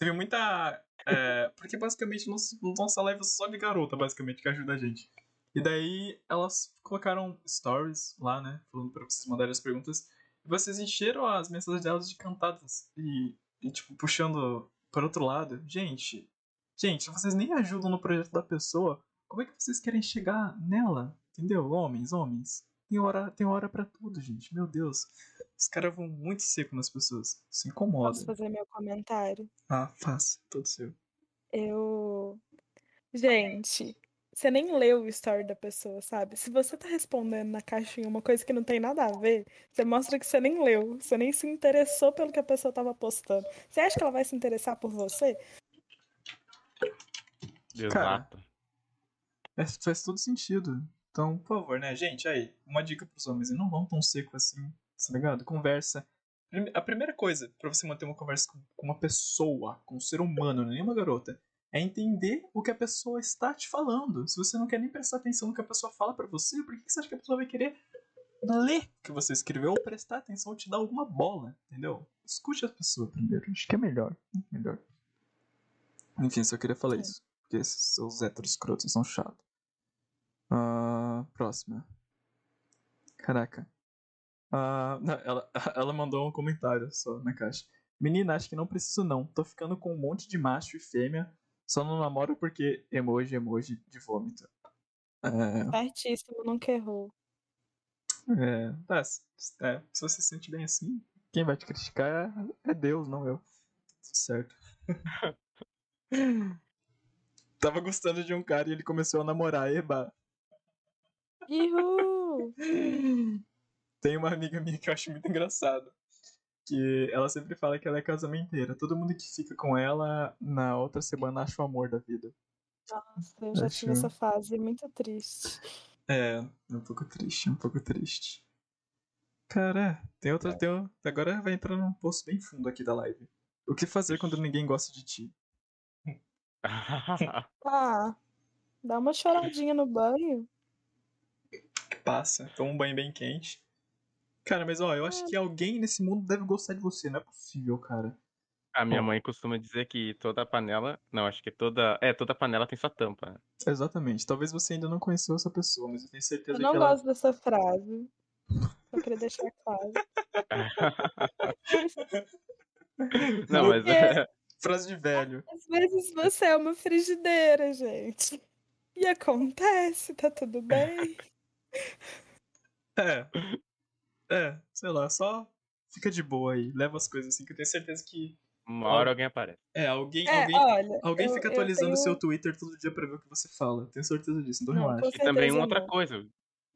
Teve muita. é, porque basicamente nossa, nossa live é só de garota, basicamente, que ajuda a gente. E daí elas colocaram stories lá, né? Falando pra vocês mandarem as perguntas. E vocês encheram as mensagens delas de cantadas. E, e tipo, puxando para outro lado. Gente, gente, vocês nem ajudam no projeto da pessoa. Como é que vocês querem chegar nela? Entendeu? Homens, homens. Tem hora, tem hora para tudo, gente. Meu Deus. Os caras vão muito seco nas pessoas. Se incomoda. Posso fazer meu comentário? Ah, faça. Todo seu. Eu. Gente, você nem leu o story da pessoa, sabe? Se você tá respondendo na caixinha uma coisa que não tem nada a ver, você mostra que você nem leu, você nem se interessou pelo que a pessoa tava postando. Você acha que ela vai se interessar por você? Exato. É, faz todo sentido. Então, por favor, né, gente, aí, uma dica pros homens, e não vão tão seco assim, tá ligado? Conversa. A primeira coisa pra você manter uma conversa com uma pessoa, com um ser humano, não é nem uma garota, é entender o que a pessoa está te falando. Se você não quer nem prestar atenção no que a pessoa fala pra você, por que você acha que a pessoa vai querer ler o que você escreveu ou prestar atenção ou te dar alguma bola, entendeu? Escute a pessoa primeiro, acho que é melhor. Melhor. Enfim, só queria falar isso. Porque esses seus héteros escrotos são chatos. Ah, próxima. Caraca. Ah, não, ela, ela mandou um comentário só na caixa. Menina, acho que não preciso não. Tô ficando com um monte de macho e fêmea. Só não namoro porque emoji, emoji de vômito. É, Certíssimo, nunca errou. é, tá, se- é, se você se sente bem assim, quem vai te criticar é, é Deus, não eu. Tudo certo. Tava gostando de um cara e ele começou a namorar, eba. Tem uma amiga minha que eu acho muito engraçado. Que ela sempre fala que ela é casamenteira. Todo mundo que fica com ela, na outra semana acha o amor da vida. Nossa, eu já tive Acho- essa fase muito triste. É, é um pouco triste, é um pouco triste. Cara, tem outra. Tem, um- agora vai entrar num poço bem fundo aqui da live. O que fazer quando ninguém gosta de ti? Ah, dá uma choradinha no banho. Que passa, toma um banho bem quente. Cara, mas ó, eu acho que alguém nesse mundo deve gostar de você, não é possível, cara. A minha Bom. mãe costuma dizer que toda panela. Não, acho que toda. É, toda panela tem sua tampa. né? Exatamente. Talvez você ainda não conheceu essa pessoa, mas eu tenho certeza Eu não que ela. gosto dessa frase. Só queria deixar claro. Não, mas Porque- Frase de velho. Às vezes você é uma frigideira, gente. E acontece, tá tudo bem. É. É, sei lá, só fica de boa aí. Leva as coisas assim, que eu tenho certeza que. uma hora alguém aparece. É, alguém. É, alguém olha. alguém eu- fica atualizando o tenho- seu Twitter todo dia pra ver o que você fala. Tenho certeza disso, então Não, relaxa. E também uma outra coisa.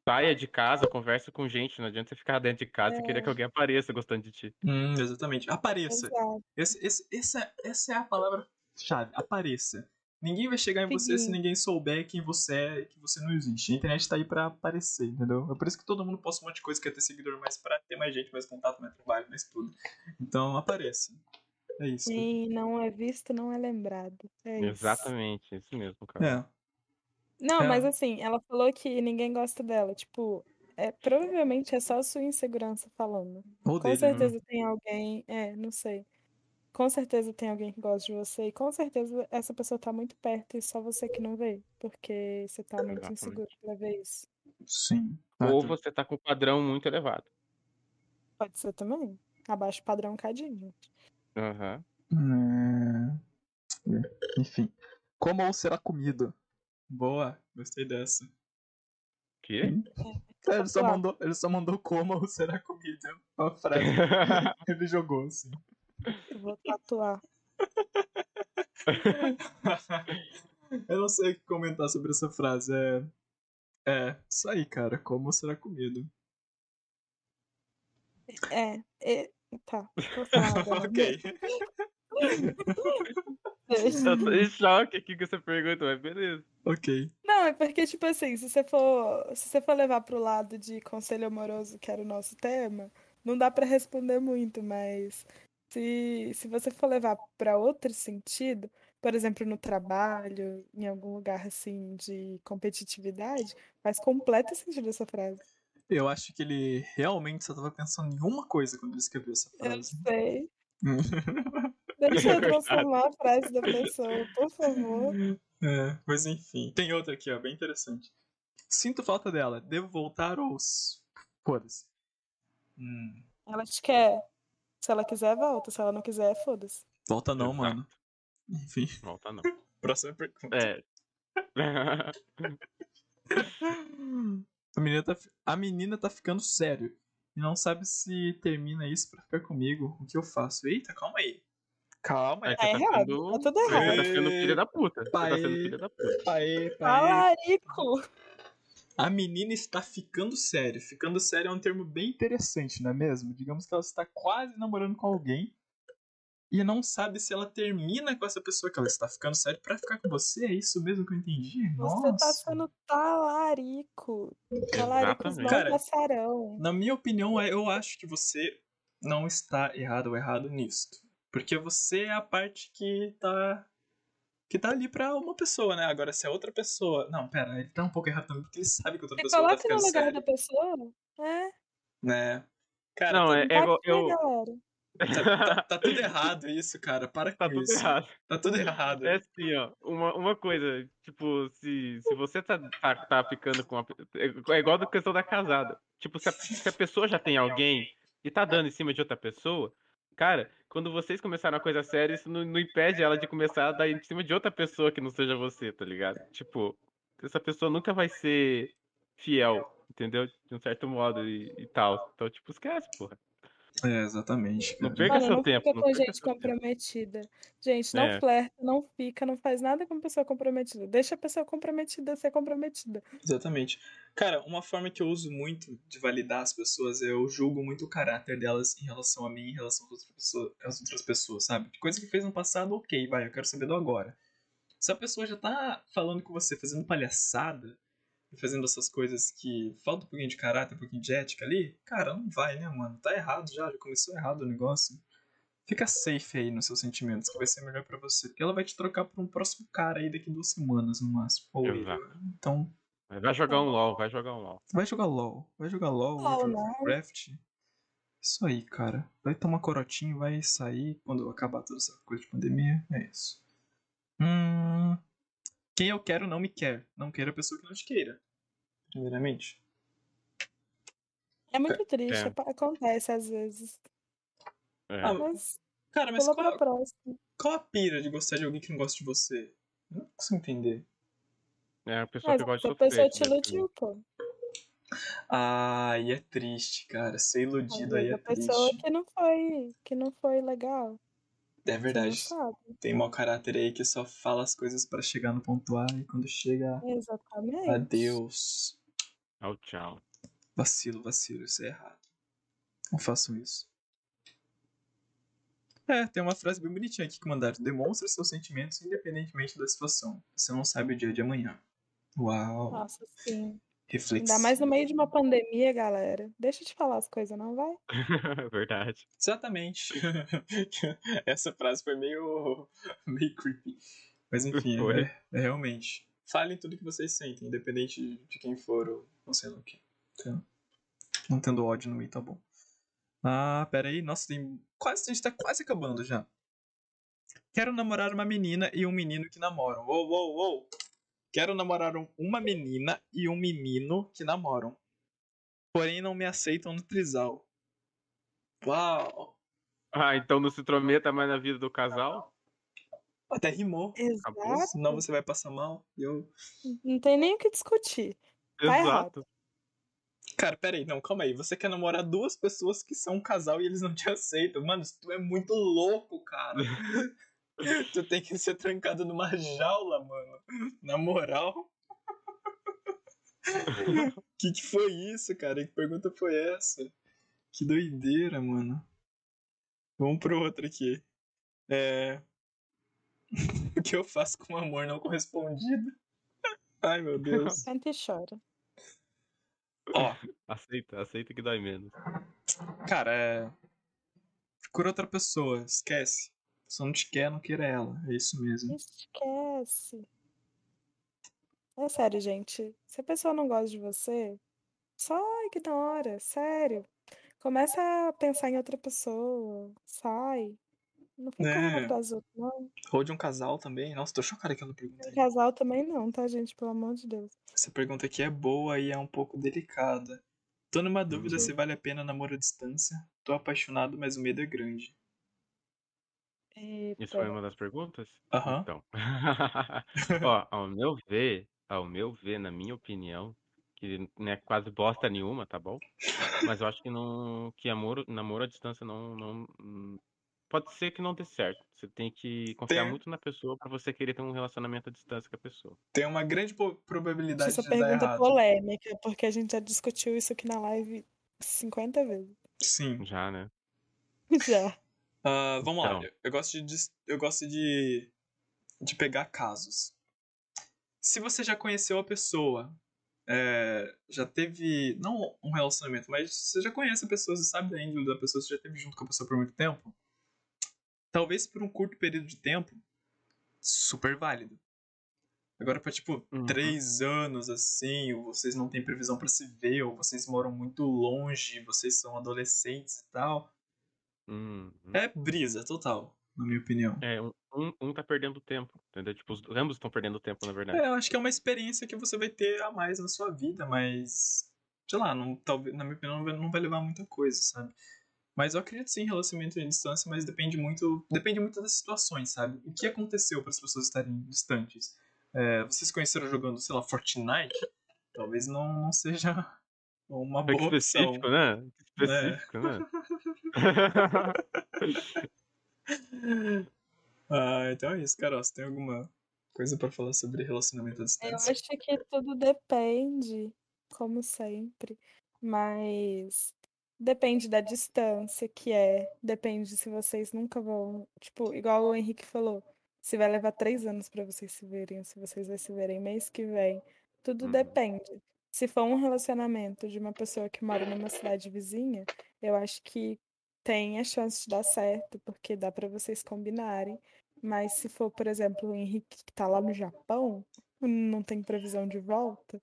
Saia de casa, conversa com gente. Não adianta você ficar dentro de casa e querer É. que alguém apareça gostando de ti. Hum, exatamente. Apareça. Exato. Esse, esse, essa, essa é a palavra-chave. Apareça. Ninguém vai chegar em você se ninguém souber quem você é e que você não existe. A internet tá aí pra aparecer, entendeu? É por isso que todo mundo posta um monte de coisa, quer ter seguidor mais pra ter mais gente, mais contato, mais trabalho, mais tudo. Então, apareça. É isso. Quem não é visto não é lembrado. É isso. Exatamente, isso mesmo, cara. É. Não, É. mas assim, ela falou que ninguém gosta dela. Tipo, é, provavelmente é só a sua insegurança falando. Ou Com dele, né? certeza tem alguém. É, não sei. Com certeza tem alguém que gosta de você. E com certeza essa pessoa tá muito perto e só você que não vê. Porque você tá muito Exatamente. inseguro pra ver isso. Sim. Ou você tá com um padrão muito elevado. Pode ser também. Abaixo padrão um cadinho, gente. Aham. É. Enfim. Como ou será comido? Boa, gostei dessa. Que? É, ele, só Tatuar. mandou, ele só mandou como ou será comido. É Uma frase que ele jogou assim. Eu vou tatuar. Eu não sei o que comentar sobre essa frase. É. É, isso aí, cara. Como será comido? É, é, tá. Não. ok. Eu tô em choque aqui com essa pergunta, mas beleza. ok. Não, é porque, tipo assim, se você for, se você for levar pro lado de conselho amoroso, que era o nosso tema, não dá pra responder muito, mas se, se você for levar pra outro sentido, por exemplo, no trabalho, em algum lugar assim de competitividade, faz completo sentido essa frase. Eu acho que ele realmente só tava pensando em uma coisa quando ele escreveu essa Eu frase. sei. Deixa eu Coitado. transformar a frase da pessoa, por favor. É, mas enfim. Tem outra aqui, ó, bem interessante. Sinto falta dela. Devo voltar ou. Foda-se. Hum, Ela te quer. Se ela quiser, volta. Se ela não quiser, foda-se. volta não, Exato. mano. Enfim, Volta não. próxima pergunta. É. A menina, tá, a menina tá ficando sério. E não sabe se termina isso pra ficar comigo. O que eu faço? Eita, calma aí. Calma aí. É, Tá você tá errado. sendo- Tá tudo Você errado. tá sendo filha da puta. Você tá sendo filha da puta. Paê, paê. Talarico! A menina está ficando séria. Ficando séria é um termo bem interessante, não é mesmo? Digamos que ela está quase namorando com alguém e não sabe se ela termina com essa pessoa que ela está ficando séria pra ficar com você. É isso mesmo que eu entendi? Você Nossa. tá sendo talarico. Talaricos Exatamente. não Cara, passarão. Na minha opinião, é- eu acho que você não está errado ou errado nisso. Porque você é a parte que tá. Que tá ali pra uma pessoa, né? Agora, se a outra pessoa. Não, pera, ele tá um pouco errado também, porque ele sabe que outra pessoa tá coloque no ficando lugar séria. da pessoa. É, Né? Cara, Não, tá, é, é tá igual. Eu, galera. tá- tá tudo errado isso, cara. Para com tá tudo isso. errado. Tá tudo errado. É assim, ó. Uma, uma coisa, tipo, se, se você tá, tá, tá ficando com uma. pe- É igual da questão da casada. Tipo, se a, se a pessoa já tem alguém e tá dando em cima de outra pessoa, cara, quando vocês começaram uma coisa séria, isso não, não impede ela de começar a dar em cima de outra pessoa que não seja você, tá ligado? Tipo, essa pessoa nunca vai ser fiel, entendeu? De um certo modo e, e tal. Então, tipo, esquece, porra. É, exatamente. Não cara. perca Mano, seu não tempo. fica não com gente seu tempo. comprometida. Gente, não É. flerta, não fica, não faz nada com pessoa comprometida. Deixa a pessoa comprometida ser comprometida. Exatamente. Cara, uma forma que eu uso muito de validar as pessoas é eu julgo muito o caráter delas em relação a mim, em relação às outras pessoas, às outras pessoas sabe? Coisa que fez no passado, ok, vai, eu quero saber do agora. Se a pessoa já tá falando com você, fazendo palhaçada, e fazendo essas coisas que falta um pouquinho de caráter, um pouquinho de ética ali, cara, não vai, né, mano? Tá errado já, já começou errado o negócio. Fica safe aí nos seus sentimentos, que vai ser melhor pra você. Porque ela vai te trocar por um próximo cara aí daqui duas semanas, no máximo. Ou ele. Exato. Então, Vai jogar um LOL, vai jogar um LOL. Vai jogar LOL. Vai jogar LOL, of não. Warcraft. Isso aí, cara. Vai tomar corotinho, vai sair quando acabar toda essa coisa de pandemia. É isso. Hum. Quem eu quero não me quer. Não queira a pessoa que não te queira. Primeiramente. É muito triste, É. acontece às vezes. É. Ah, Mas Cara, mas qual, próxima. qual a pira de gostar de alguém que não gosta de você? Eu Não consigo entender. É a pessoa Mas que gosta de a pessoa te iludiu, pô. Ah, e é triste, cara. Ser iludido aí é a pessoa triste. que não foi, que não foi legal. É verdade. sabe. Tem mau caráter aí que só fala as coisas pra chegar no ponto A e quando chega, Exatamente. adeus. Tchau, tchau. Vacilo, vacilo, isso é errado. Não façam isso. É, tem uma frase bem bonitinha aqui que mandaram. Demonstre seus sentimentos independentemente da situação. Você não sabe o dia de amanhã. Uau. Nossa, sim. Reflexão. Ainda mais no meio de uma pandemia, galera. Deixa eu te falar as coisas, não vai? Verdade. Exatamente. Essa frase foi meio, meio creepy. Mas enfim, Foi. é, é realmente. Falem tudo que vocês sentem, independente de quem for ou não sei lá o que. Então, não tendo ódio no meio, tá bom. Ah, pera aí. Nossa, tem quase, a gente tá quase acabando já. Quero namorar uma menina e um menino que namoram. Uou, uou, uou. Quero namorar um- uma menina e um menino que namoram. Porém, não me aceitam no trisal. Uau. Ah, então não se intrometa mais na vida do casal? Até rimou. Exato. Senão você vai passar mal. Eu. Não tem nem o que discutir. Tá Exato. Cara, peraí, não, calma aí. Você quer namorar duas pessoas que são um casal e eles não te aceitam. Mano, isso tu é muito louco, cara. tu tem que ser trancado numa jaula, mano. Na moral. que que foi isso, cara? Que pergunta foi essa? Que doideira, mano. Vamos pro outro aqui. É. o que eu faço com amor não correspondido? Ai, meu Deus. Senta e chora. Ó, Aceita, aceita que dói menos. Cara, é. Procura outra pessoa, esquece. A pessoa não te quer, não queira ela. É isso mesmo. Esquece. É sério, gente. Se a pessoa não gosta de você, só ignora, sério. Começa a pensar em outra pessoa. Sai. Não fica É. do outro, não. Ou de um casal também. Nossa, tô chocado aquela pergunta. Em aí. casal também não, tá, gente? Pelo amor de Deus. Essa pergunta aqui é boa e é um pouco delicada. Tô numa dúvida Uhum. se vale a pena namoro à distância. Tô apaixonado, mas o medo é grande. Eita. Isso foi uma das perguntas? Aham. Então. Ó, ao meu ver, ao meu ver, na minha opinião, que não é quase bosta nenhuma, tá bom? Mas eu acho que não, que amor, namoro à distância não, não, hum, pode ser que não dê certo. Você tem que confiar Tem- muito na pessoa pra você querer ter um relacionamento à distância com a pessoa. Tem uma grande probabilidade essa de dar pergunta errado. polêmica, porque a gente já discutiu isso aqui na live 50 vezes. Sim. Já, né? Já. Ah, vamos lá. Então. Eu- Eu gosto de eu gosto de de pegar casos. Se você já conheceu a pessoa, é, já teve não um relacionamento, mas você já conhece a pessoa, você sabe da índole da pessoa, você já esteve junto com a pessoa por muito tempo, talvez por um curto período de tempo, super válido. Agora pra tipo Uhum. três anos assim, ou vocês não têm previsão pra se ver, ou vocês moram muito longe, vocês são adolescentes e tal, Uhum. é brisa total, na minha opinião. É, um, um, tá perdendo tempo, entendeu? Tipo, os, ambos estão perdendo tempo, na verdade. É, eu acho que é uma experiência que você vai ter a mais na sua vida, mas. Sei lá, não, talvez, na minha opinião, não vai, não vai levar muita coisa, sabe? Mas eu acredito sim em relacionamento em distância, mas depende muito. Depende muito das situações, sabe? O que aconteceu para as pessoas estarem distantes? É, vocês se conheceram jogando, sei lá, Fortnite? Talvez não, não seja uma É boa opção. específico, né? Que Específico, né? Ah, então é isso, Carol. Você tem alguma coisa para falar sobre relacionamento à Eu distância? acho que tudo depende, como sempre, mas depende da distância que é, depende se vocês nunca vão, tipo, igual o Henrique falou, se vai levar três anos pra vocês se verem, se vocês vão se verem mês que vem, tudo Uhum. depende. Se for um relacionamento de uma pessoa que mora numa cidade vizinha, eu acho que tem a chance de dar certo, porque dá pra vocês combinarem. Mas se for, por exemplo, o Henrique que tá lá no Japão, não tem previsão de volta,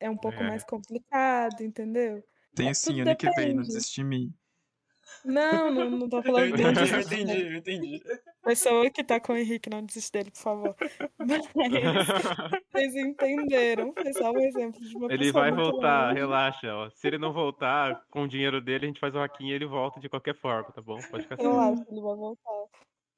é um pouco É. mais complicado, entendeu? Tem É, sim, ano que vem, não depende. desiste de mim. Não, não, não tô Eu falando não entendi, eu entendi, dele. eu entendi. Pessoa que tá com o Henrique, não desiste dele, por favor. Mas vocês entenderam. Foi só um exemplo de uma Ele pessoa vai voltar, longe. relaxa. Ó. Se ele não voltar com o dinheiro dele, a gente faz o vaquinha e ele volta de qualquer forma, tá bom? Pode ficar Eu tranquilo. acho que ele vai voltar.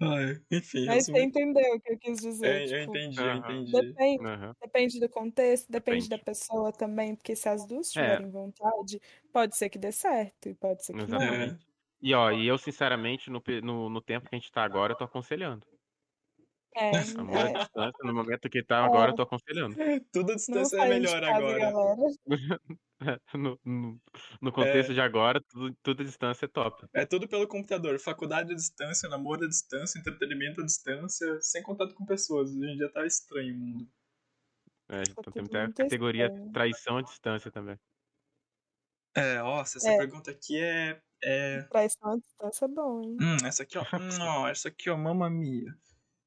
Ai, enfim, Mas você resumindo. entendeu o que eu quis É, dizer. eu Tipo, entendi, eu entendi. depende, Aham. depende do contexto, depende da Depende. pessoa também, porque se as duas É. tiverem vontade, pode ser que dê certo e pode ser que não. E ó, e eu sinceramente, no, no, no tempo que a gente tá agora, eu tô aconselhando. É, Amor à é, distância, no momento que tá agora, eu tô aconselhando. Tudo a não distância é melhor casa, agora. no, no, no contexto de agora, tudo, tudo à distância é top. É tudo pelo computador. Faculdade à distância, namoro à distância, entretenimento à distância, sem contato com pessoas. Hoje em dia tá estranho o mundo. É, Tá então temos até a categoria estranho. traição à distância também. É, nossa, essa É. pergunta aqui é. É... Traição à distância é bom, hein? Hum, essa aqui, ó. Hum, ó, essa aqui, ó, mamma mia.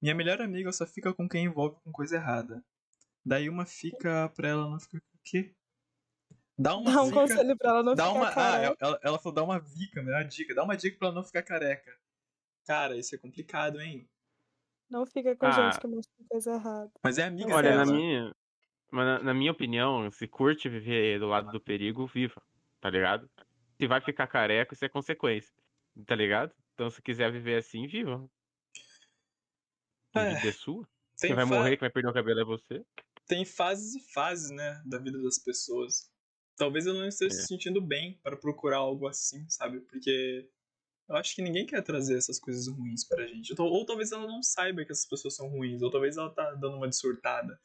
Minha melhor amiga só fica com quem envolve com coisa errada. Daí uma fica pra ela não ficar com o quê? Dá uma Dá um dica. conselho pra ela não Dá ficar uma. Ah, careca. ela, ela falou, dá uma dica, melhor dica. Dá uma dica pra ela não ficar careca. Cara, isso é complicado, hein? Não fica com Ah. gente que mexe com coisa errada. Mas é amiga Olha, na dela. minha, mas na, na minha opinião, se curte viver do lado do perigo, viva, tá ligado? Se vai ficar careca, isso é consequência, tá ligado? Então, se quiser viver assim, viva. É, vida é sua. Quem vai fa- morrer, quem vai perder o cabelo é você. tem fases e fases, né, da vida das pessoas. Talvez eu não esteja É. se sentindo bem para procurar algo assim, sabe? Porque eu acho que ninguém quer trazer essas coisas ruins pra gente. Ou, ou talvez ela não saiba que essas pessoas são ruins, ou talvez ela tá dando uma de surtada.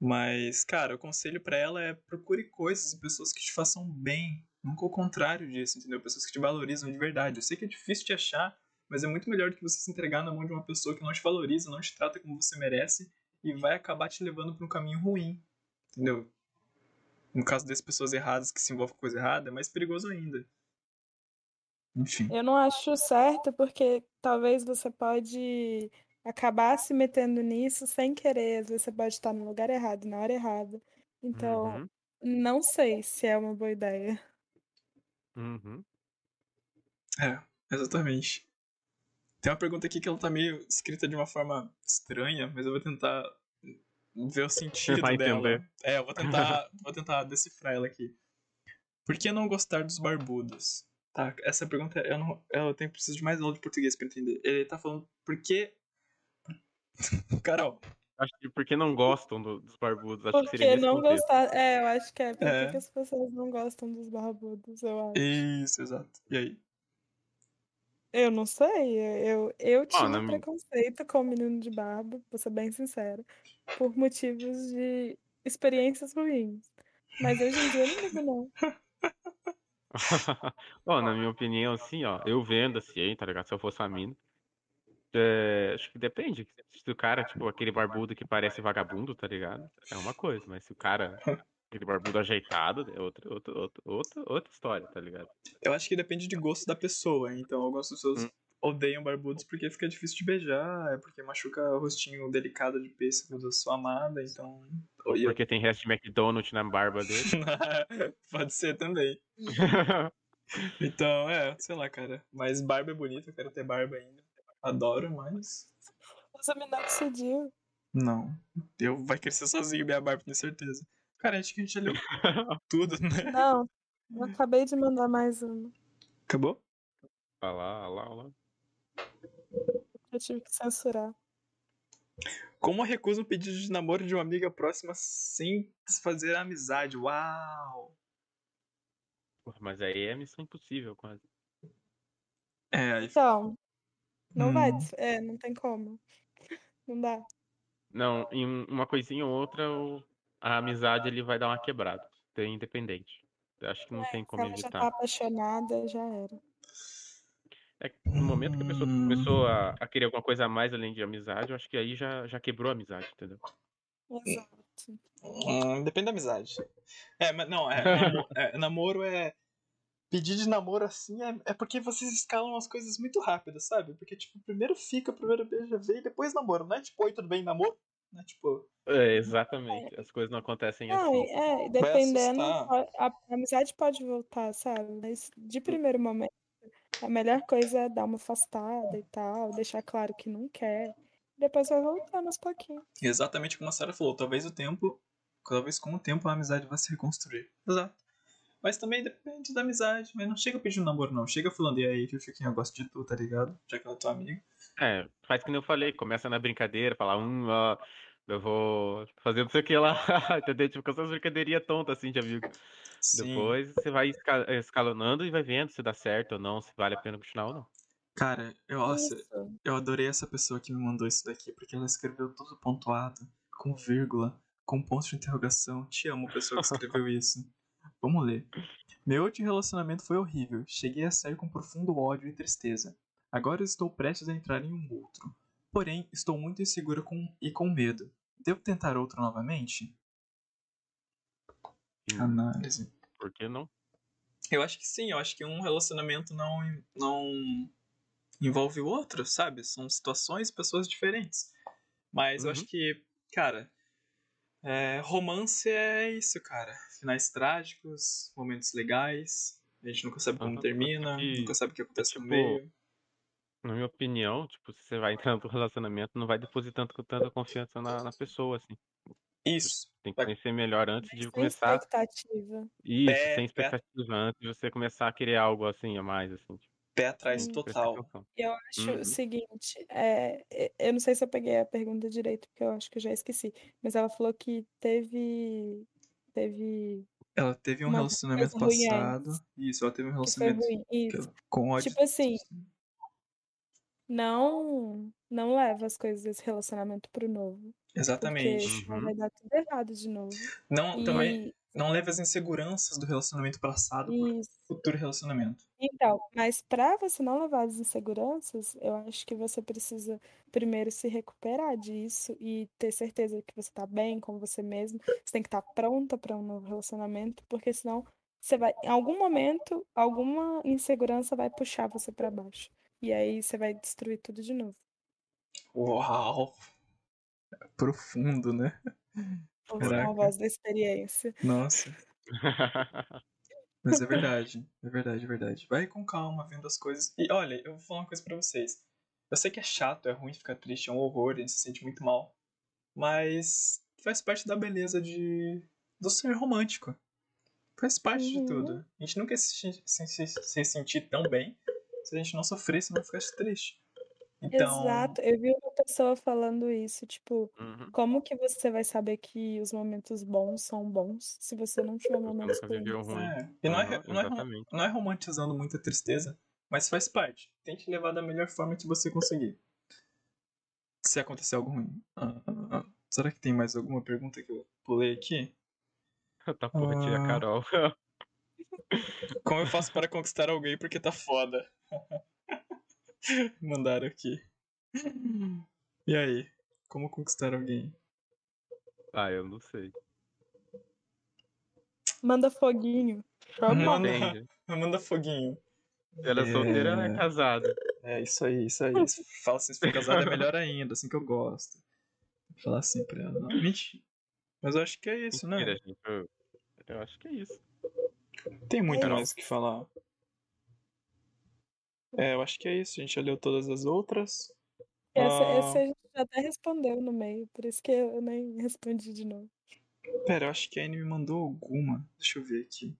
Mas, cara, o conselho pra ela é procure coisas e pessoas que te façam bem. Nunca o contrário disso, entendeu? Pessoas que te valorizam de verdade. Eu sei que é difícil de achar, mas é muito melhor do que você se entregar na mão de uma pessoa que não te valoriza, não te trata como você merece e vai acabar te levando pra um caminho ruim. Entendeu? No caso dessas pessoas erradas que se envolvem com coisa errada, é mais perigoso ainda. Enfim. Eu não acho certo porque talvez você pode acabar se metendo nisso sem querer. Às vezes você pode estar no lugar errado, na hora errada. Então, Uhum, não sei se é uma boa ideia. Uhum. É, exatamente. Tem uma pergunta aqui que ela tá meio escrita de uma forma estranha, mas eu vou tentar ver o sentido Vai dela. entender. É, eu vou tentar, vou tentar decifrar ela aqui. Por que não gostar dos barbudos? Tá, essa pergunta eu não, eu tenho preciso de mais aula de português pra entender. Ele tá falando por que Carol, Acho que porque não gostam do- dos barbudos, acho que Porque nesse não gostar. É, eu acho que é. Por É. que que as pessoas não gostam dos barbudos? Eu acho. isso, exato. E aí? Eu não sei. Eu, eu tinha na minha- preconceito com o menino de barba, vou ser bem sincera, por motivos de experiências ruins. Mas hoje em dia eu não ligo, não. Ó, na minha opinião, assim, ó, eu vendo assim, tá ligado? Se eu fosse uma mina. É, acho que depende. Se o cara, tipo, aquele barbudo que parece vagabundo, tá ligado? É uma coisa, mas se o cara, aquele barbudo ajeitado, é outra, outra, outra, outra, outra história, tá ligado? Eu acho que depende de gosto da pessoa. Então, algumas pessoas Hum. odeiam barbudos porque fica difícil de beijar, é porque machuca o rostinho delicado de pêssego da sua amada, então. Eu- Porque tem resto de McDonald's na barba dele. Pode ser também. Então, é, sei lá, cara. Mas barba é bonita, eu quero ter barba ainda. Adoro, mas. Usa minoxidil. Não. Eu vai crescer sozinho minha barba, tenho certeza. Cara, acho que a gente já leu tudo, né? Não, eu acabei de mandar mais uma. Acabou? Olha lá, olha lá, olha lá. Eu tive que censurar. Como recusa um pedido de namoro de uma amiga próxima sem desfazer a amizade? Uau! Porra, Mas aí é missão impossível, quase. É, aí Então, não vai. Hum. des- É, não tem como. Não dá. Não, em um- uma coisinha ou outra, a amizade ele vai dar uma quebrada. Tem independente. Acho que não tem Se como ela já tá evitar. apaixonada, já era. É que no momento que a pessoa Hum. começou a, a querer alguma coisa a mais além de amizade, eu acho que aí já, já quebrou a amizade, entendeu? Exato. Hum, depende da amizade. É, mas não, é, namo- é, namoro é. Pedir de namoro assim é, é porque vocês escalam as coisas muito rápido, sabe? Porque, tipo, primeiro fica, primeiro beija, vê e depois namoro. Não é tipo, oi, tudo bem, namoro? Não é tipo. É, exatamente. As coisas não acontecem Não, assim. é, e dependendo, a, a amizade pode voltar, sabe? Mas de primeiro momento, a melhor coisa é dar uma afastada e tal, deixar claro que não quer. Depois vai voltando aos pouquinhos. Exatamente como a Sarah falou, talvez o tempo, talvez com o tempo a amizade vai se reconstruir. Exato. Mas também depende da amizade. Mas não chega pedindo namoro, não. Chega falando, e aí, Fifinha, eu gosto de tu, tá ligado? Já que ela é tua amiga. É, faz que nem eu falei, começa na brincadeira, falar, hum, ó, eu vou fazer não sei o que lá, entendeu? Tipo, com essas brincadeirinhas tontas assim de amigo. Sim. Depois você vai esca- escalonando e vai vendo se dá certo ou não, se vale a pena continuar ou não. Cara, eu, nossa, eu adorei essa pessoa que me mandou isso daqui, porque ela escreveu tudo pontuado, com vírgula, com ponto de interrogação. Te amo, pessoa que escreveu isso. Vamos ler. Meu último relacionamento foi horrível. Cheguei a sair com profundo ódio e tristeza. Agora estou prestes a entrar em um outro. Porém, estou muito insegura com... e com medo. Devo tentar outro novamente? E Análise. por que não? Eu acho que sim, eu acho que um relacionamento não, não envolve o outro, sabe? São situações e pessoas diferentes. Mas eu Uhum. acho que, cara, é, romance é isso, cara. Finais trágicos, momentos legais. A gente nunca sabe como termina, E, nunca sabe o que acontece no tipo, meio. Na minha opinião, tipo, se você vai entrar no relacionamento, não vai depositando com tanta confiança na, na pessoa, assim. Isso. Tem que Vai- conhecer melhor antes de Sem começar. expectativa. Isso, Pé- sem pé- expectativa, antes de você começar a querer algo assim a mais, assim. Tipo, Pé atrás total. eu acho Uhum. o seguinte, é, eu não sei se eu peguei a pergunta direito, porque eu acho que eu já esqueci. Mas ela falou que teve. Teve. Ela teve um relacionamento passado. antes. Isso, ela teve um Que foi relacionamento ruim. com ódio. Tipo assim, não, não leva as coisas desse relacionamento pro novo. Porque Exatamente. senão Uhum. vai dar tudo errado de novo. Não, também E não leve as inseguranças do relacionamento passado pro isso. futuro relacionamento. Então, mas para você não levar as inseguranças, eu acho que você precisa primeiro se recuperar disso e ter certeza que você tá bem com você mesmo. Você tem que estar pronta para um novo relacionamento, porque senão você vai, em algum momento, alguma insegurança vai puxar você para baixo. E aí você vai destruir tudo de novo. Uau! Profundo, né? Com a Caraca. voz da experiência. Nossa. Mas é verdade. É verdade, é verdade. Vai com calma, vendo as coisas. E olha, eu vou falar uma coisa pra vocês. Eu sei que é chato, é ruim ficar triste, é um horror, a gente se sente muito mal. Mas faz parte da beleza de do ser romântico. Faz parte de Uhum. tudo. A gente nunca se, se, se, se sentir tão bem se a gente não sofresse, não ficasse triste. Então, Exato. Eu vi uma pessoa falando isso, tipo, Uhum. como que você vai saber que os momentos bons são bons se você não tiver momentos ruins? ruim. É, e não é, não, é, não é romantizando muita tristeza, mas faz parte. Tente levar da melhor forma que você conseguir. Se acontecer algo ruim. Ah, ah, ah. Será que tem mais alguma pergunta que eu pulei aqui? Tá porra, tia Ah. Carol. Como eu faço para conquistar alguém porque tá foda? Mandaram aqui. E aí? Como conquistar alguém? ah, eu não sei. Manda foguinho. Chama. Manda-. Manda foguinho. Ela é solteira ela é casada? É, isso aí, isso aí. Se Fala assim, se for casado é melhor ainda, assim que eu gosto. Vou falar assim pra ela. Não, mentira. Mas eu acho que é isso, Mentira, né? gente. Eu, eu acho que é isso. Tem muito É mais o que falar. É, eu acho que é isso. A gente já leu todas as outras. Essa, Ah. essa a gente já até respondeu no meio, por isso que eu nem respondi de novo. Pera, eu acho que a Anne me mandou alguma. Deixa eu ver aqui.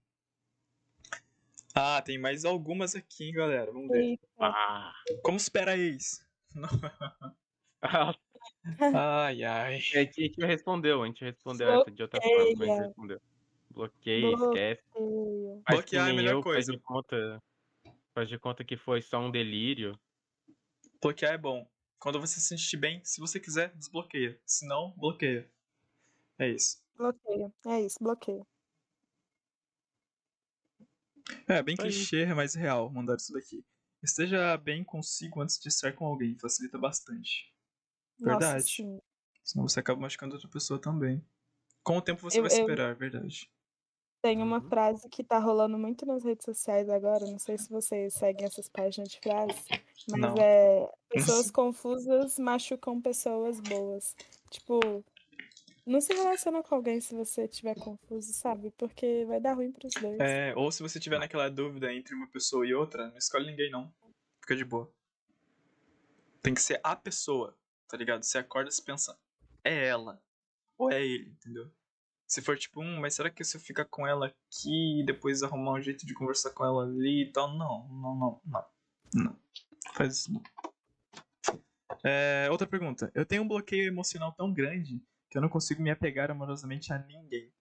Ah, tem mais algumas aqui, hein, galera. Vamos ver. Ah, Como espera ex? a Ai, ai. gente, a gente respondeu, a gente respondeu essa de outra forma, mas a gente Bloqueia. respondeu. Bloqueia, esquece. Bloqueia. Faz Bloquear é a melhor eu, coisa. Conta, faz de conta que foi só um delírio. Bloquear é bom. Quando você se sentir bem, se você quiser, desbloqueia. Se não, bloqueia. É isso. Bloqueia. É isso, bloqueia. É, bem aí. clichê, mas real, mandar isso daqui. Esteja bem consigo antes de estar com alguém, facilita bastante. Nossa, Verdade. sim. Senão você acaba machucando outra pessoa também. Com o tempo você Eu- vai eu- superar, verdade. Tem uma Uhum. frase que tá rolando muito nas redes sociais agora, não sei se vocês seguem essas páginas de frases, mas Não. é pessoas confusas machucam pessoas boas. Tipo, Não se relaciona com alguém se você estiver confuso, sabe? Porque vai dar ruim pros dois. É, ou se você tiver naquela dúvida entre uma pessoa e outra, não escolhe ninguém não. Fica de boa. Tem que ser a pessoa, tá ligado? Você acorda e se pensa, é ela ou é ele, entendeu? Se for tipo, um, mas será que se eu ficar com ela aqui e depois arrumar um jeito de conversar com ela ali e tal? Não, não, não, não. Não. Faz isso não. É, outra pergunta. Eu tenho um bloqueio emocional tão grande que eu não consigo me apegar amorosamente a ninguém.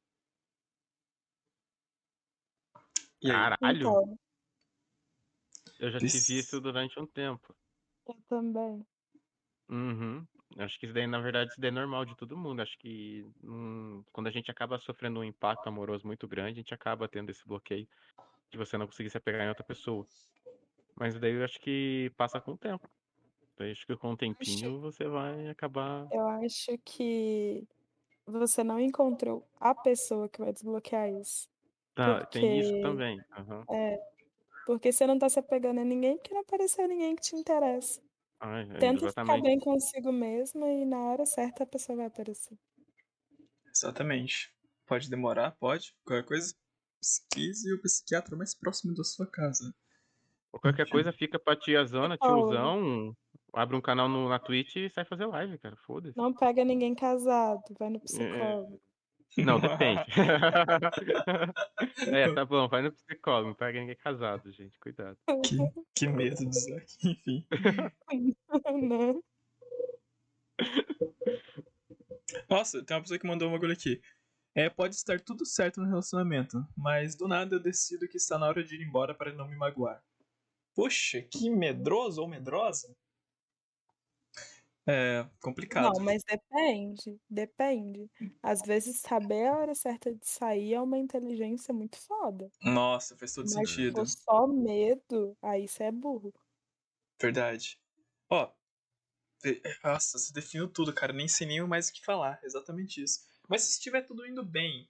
E? Caralho, Então, eu já tive isso durante um tempo. eu também. Uhum. Acho que isso daí, na verdade, isso daí é normal de todo mundo. Acho que hum, quando a gente acaba sofrendo um impacto amoroso muito grande, a gente acaba tendo esse bloqueio de você não conseguir se apegar em outra pessoa. Mas daí eu acho que passa com o tempo. Daí acho que com o tempinho você vai acabar. Eu acho que você não encontrou a pessoa que vai desbloquear isso. Tá, tem isso Porque- também. aham. Porque você não tá se apegando a ninguém porque não apareceu ninguém que te interessa. É, Tenta ficar exatamente. bem consigo mesmo e na hora certa a pessoa vai aparecer. Exatamente. Pode demorar, pode. Qualquer coisa, pesquise o psiquiatra mais próximo da sua casa. Ou qualquer coisa fica pra tiazona, tiozão, abre um canal no, na Twitch e sai fazer live, cara. Foda-se. Não pega ninguém casado, vai É. no psicólogo. Não, depende. é, tá bom, vai no psicólogo, não pega ninguém casado, gente. Cuidado. Que, que medo disso aqui, enfim. né? Nossa, tem uma pessoa que mandou um bagulho aqui. É, pode estar tudo certo no relacionamento, mas do nada eu decido que está na hora de ir embora para não me magoar. Poxa, que medroso ou medrosa. É complicado. Não, mas depende, depende. Às vezes saber a hora certa de sair é uma inteligência muito foda. Nossa, faz todo Mas se sentido. for só medo, aí você é burro. Verdade. Ó, de- nossa, você definiu tudo, cara. Nem sei nem mais o que falar. Exatamente isso. Mas se estiver tudo indo bem,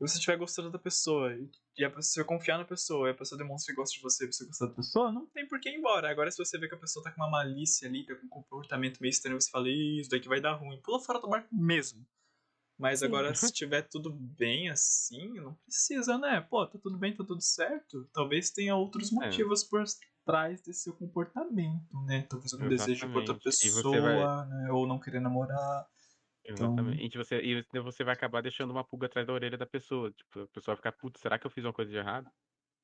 e você estiver gostando da pessoa, e- e a pessoa confiar na pessoa, e a pessoa demonstra que gosta de você você gostar da pessoa, não tem por que ir embora. Agora, se você vê que a pessoa tá com uma malícia ali, tá com um comportamento meio estranho, você fala, "Ih, isso daqui vai dar ruim. Pula fora do barco mesmo. Mas Sim. agora, se estiver tudo bem assim, não precisa, né? Pô, tá tudo bem, tá tudo certo. Talvez tenha outros É. motivos por trás desse seu comportamento, né? Talvez algum desejo por outra pessoa, vai- né? Ou não querer namorar. Então- Exatamente. E você, e você vai acabar deixando uma pulga atrás da orelha da pessoa. Tipo, a pessoa vai ficar, putz, será que eu fiz uma coisa de errado?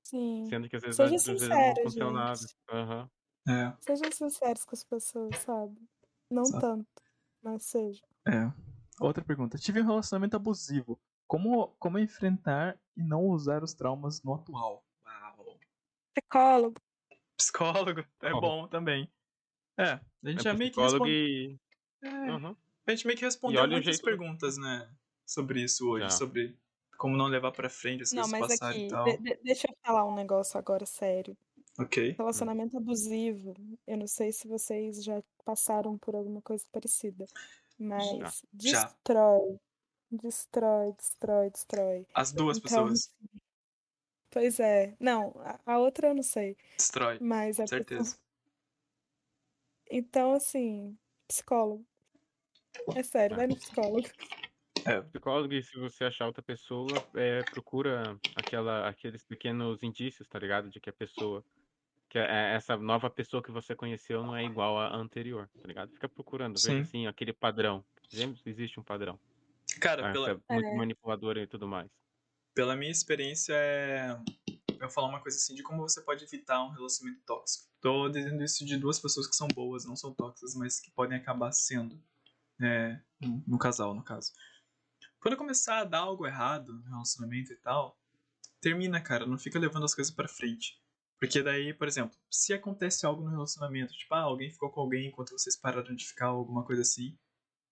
Sim. Sendo que às vezes, Seja às vezes não sincero, aconteceu nada. Aham. É, Sejam sinceros com as pessoas, sabe? Não Exato. tanto, mas seja. é. Outra pergunta. Tive um relacionamento abusivo. Como, como enfrentar e não usar os traumas no atual? Uau. Psicólogo. Psicólogo, é bom também. É, a gente É já meio que psicólogo responde... e. É, Aham. A gente meio que respondeu muitas jeito- perguntas, né? Sobre isso hoje, Já. sobre como não levar pra frente as Não, coisas mas passarem aqui, e tal. de- de- deixa eu falar um negócio agora sério. Ok. Relacionamento abusivo, eu não sei se vocês já passaram por alguma coisa parecida, mas Já. destrói, destrói, destrói, destrói. As duas Então, pessoas. Pois é. Não, a, outra eu não sei, Destrói. mas a pessoa- Certeza. Então, assim, psicólogo. É sério, vai no psicólogo. Psicólogo, e se você achar outra pessoa, é, procura aquela, aqueles pequenos indícios, tá ligado? De que a pessoa. Que é- essa nova pessoa que você conheceu não é igual à anterior, tá ligado? Fica procurando, Sim. veja assim, aquele padrão. Sempre existe um padrão. Cara, Ah, pela, é muito É. manipuladora e tudo mais. pela minha experiência, é... eu vou falar uma coisa assim de como você pode evitar um relacionamento tóxico. Tô dizendo isso de duas pessoas que são boas, não são tóxicas, mas que podem acabar sendo. É, no no casal, no caso. Quando começar a dar algo errado no relacionamento e tal, termina, cara. Não fica levando as coisas pra frente. Porque daí, por exemplo, se acontece algo no relacionamento, tipo, ah, alguém ficou com alguém enquanto vocês pararam de ficar, alguma coisa assim,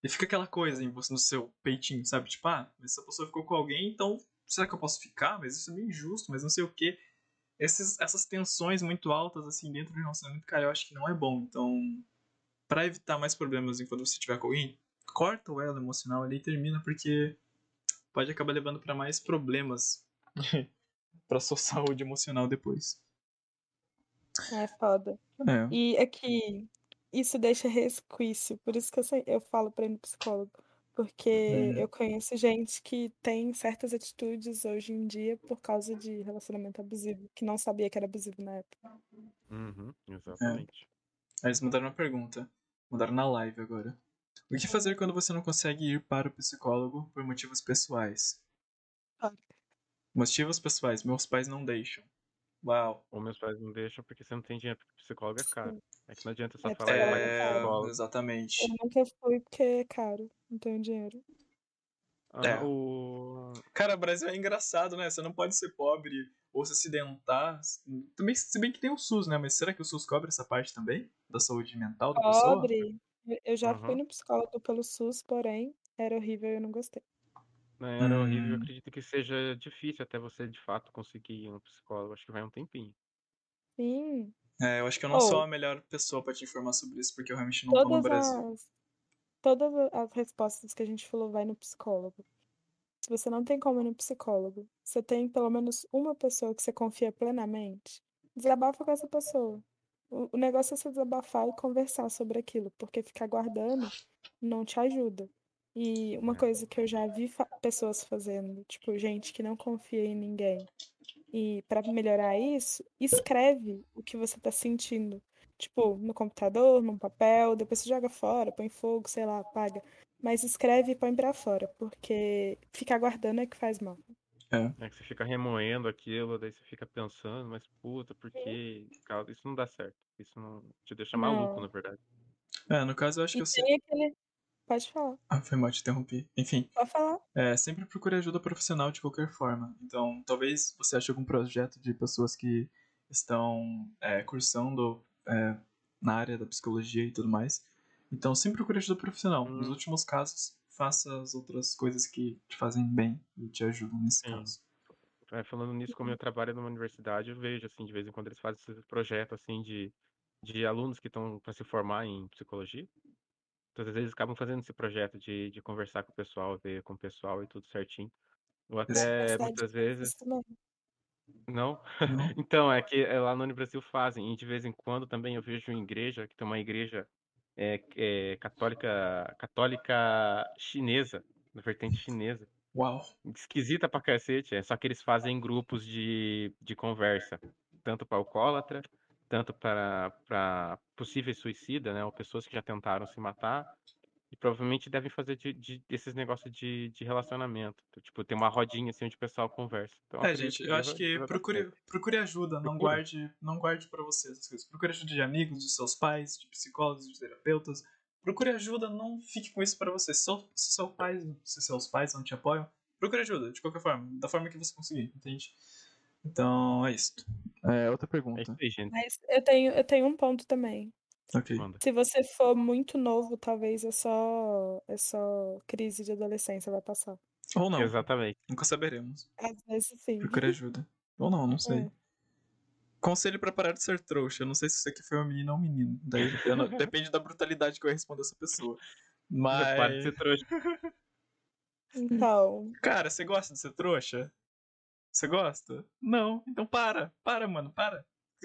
e fica aquela coisa em você, no seu peitinho, sabe? Tipo, ah, essa pessoa ficou com alguém, então será que eu posso ficar? Mas isso é meio injusto, mas não sei o quê. Essas tensões muito altas, assim, dentro do relacionamento, cara, eu acho que não é bom. Então, pra evitar mais problemas enquanto você tiver com alguém, corta o elo emocional ali e termina, porque pode acabar levando pra mais problemas pra sua saúde emocional depois. É foda. É. E aqui, isso deixa resquício. Por isso que eu, sei- eu falo pra ir no psicólogo. Porque Hum. eu conheço gente que tem certas atitudes hoje em dia por causa de relacionamento abusivo, que não sabia que era abusivo na época. Uhum, exatamente. Aí eles mudaram a pergunta. Mudaram na live agora. O que fazer quando você não consegue ir para o psicólogo por motivos pessoais? Ah. Motivos pessoais. Meus pais não deixam. Uau. Ou meus pais não deixam porque você não tem dinheiro, porque psicólogo é caro. É que não adianta só É, falar, é, É, exatamente. Eu nunca fui porque é caro, não tenho dinheiro. Ah, É. o... Cara, o Brasil é engraçado, né? Você não pode ser pobre ou se acidentar. Também, se bem que tem o SUS, né? Mas será que o SUS cobre essa parte também? Da saúde mental da pessoa? Pobre. Eu já fui Aham. no psicólogo pelo SUS, porém era horrível e eu não gostei. né, Era horrível. Eu Hum. acredito que seja difícil até você de fato conseguir ir no psicólogo. Acho que vai um tempinho. Sim, É, eu acho que eu não Oh. sou a melhor pessoa pra te informar sobre isso, porque eu realmente não tô no todas Brasil. as todas as respostas que a gente falou vai no psicólogo. Se você não tem como ir no psicólogo, você tem pelo menos uma pessoa que você confia plenamente, desabafa com essa pessoa. O, o negócio é você desabafar e conversar sobre aquilo, porque ficar guardando não te ajuda. E uma É. coisa que eu já vi fa- pessoas fazendo, tipo, gente que não confia em ninguém. E para melhorar isso, escreve o que você tá sentindo. Tipo, no computador, num papel, depois você joga fora, põe fogo, sei lá, apaga. Mas escreve e põe pra fora, porque ficar guardando é que faz mal. É que você fica remoendo aquilo, daí você fica pensando, mas puta, por quê? Cara, Isso não dá certo. Isso não te deixa maluco, Não. na verdade. É, no caso eu acho que E eu sei. aquele. Pode falar, Ah, foi mal te interromper. Enfim, pode falar. é, sempre procure ajuda profissional de qualquer forma. Então, talvez você ache algum projeto de pessoas que estão é, cursando é, na área da psicologia e tudo mais. Então, sempre procure ajuda profissional. Nos Hum. últimos casos, faça as outras coisas que te fazem bem e te ajudam nesse Sim. caso. É, falando nisso, como eu trabalho numa universidade, eu vejo, assim, de vez em quando eles fazem esse projeto, assim, de, de alunos que estão para se formar em psicologia. Então, às vezes, eles acabam fazendo esse projeto de, de conversar com o pessoal, ver com o pessoal e tudo certinho. Ou até, muitas vezes, também. Não. Não? Então, é que é, lá no Brasil fazem, e de vez em quando também eu vejo em igreja, que tem uma igreja é, é, católica, católica chinesa, da vertente chinesa. Uau. Esquisita pra cacete, é só que eles fazem grupos de, de conversa, tanto para alcoólatra, tanto para para possíveis suicida, né, ou pessoas que já tentaram se matar, e provavelmente devem fazer de, de- desses negócios de, de relacionamento. Então, tipo, tem uma rodinha assim onde o pessoal conversa. Então, É, gente, eu acho que procure, procure ajuda, não Procure. guarde, não guarde para você essas coisas. Procure ajuda de amigos, de seus pais, de psicólogos, de terapeutas. Procure ajuda, não fique com isso para você. Se, se, seu pai, se seus pais não te apoiam, procure ajuda, de qualquer forma, da forma que você conseguir, entende? Então, é isso. É, outra É pergunta. isso aí, gente. Mas eu tenho, eu tenho um ponto também. Ok. Manda. Se você for muito novo, talvez é só, é só crise de adolescência vai passar. Ou não, Exatamente. nunca saberemos. Às vezes sim. Procure ajuda. Ou não, não sei. É. Conselho pra parar de ser trouxa. Eu não sei se isso aqui foi uma menina ou um menino. Daí não- depende da brutalidade que eu respondo a essa pessoa. Para de Mas. ser trouxa. Então, Cara, você gosta de ser trouxa? Você gosta? Não. Então para. Para, mano. Para.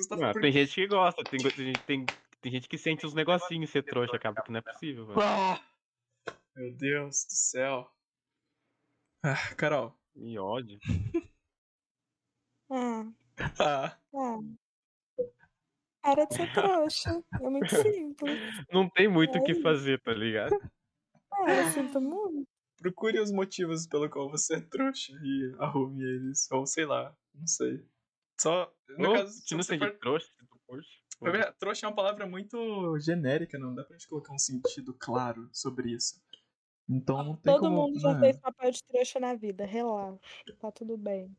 Tá... Não, por- tem gente que gosta, tem, tem, tem, tem gente que sente uns negocinhos ser trouxa, acaba que não é possível, velho. Ah! Meu Deus do céu. Ah, Carol. E ódio. ah, Ah, ah. Para de ser trouxa. É muito simples. Não tem muito o que É isso. fazer, tá ligado? Ah, eu sinto muito. procure os motivos pelo qual você é trouxa e arrume eles. Ou sei lá. Não sei. Só. No Ou, caso, se não for... trouxa, se tu curte. Ver, Trouxa é uma palavra muito genérica, não dá pra gente colocar um sentido claro sobre isso. Então não tem Todo como. mundo já né? fez papel de trouxa na vida. Relaxa. Tá tudo bem.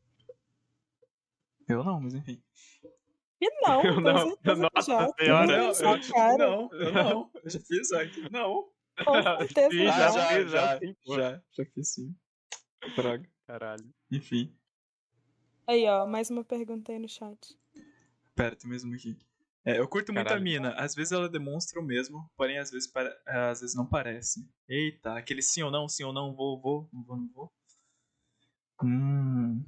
Eu não, mas enfim. E não, Eu não. já. senhora. Tem não, sua eu, cara. não, eu não. Eu já fiz aqui. Não. Com certeza Sim, já já. fiz, já sim, já, já fiz sim. Droga. Caralho. Enfim. Aí, ó, mais uma pergunta aí no chat. Pera, tem mais uma aqui. É, eu curto muito a Caralho. mina. Às vezes ela demonstra o mesmo, porém às vezes, pare- às vezes não parece. Eita, aquele sim ou não, sim ou não, vou, vou, não vou, não vou. Hum.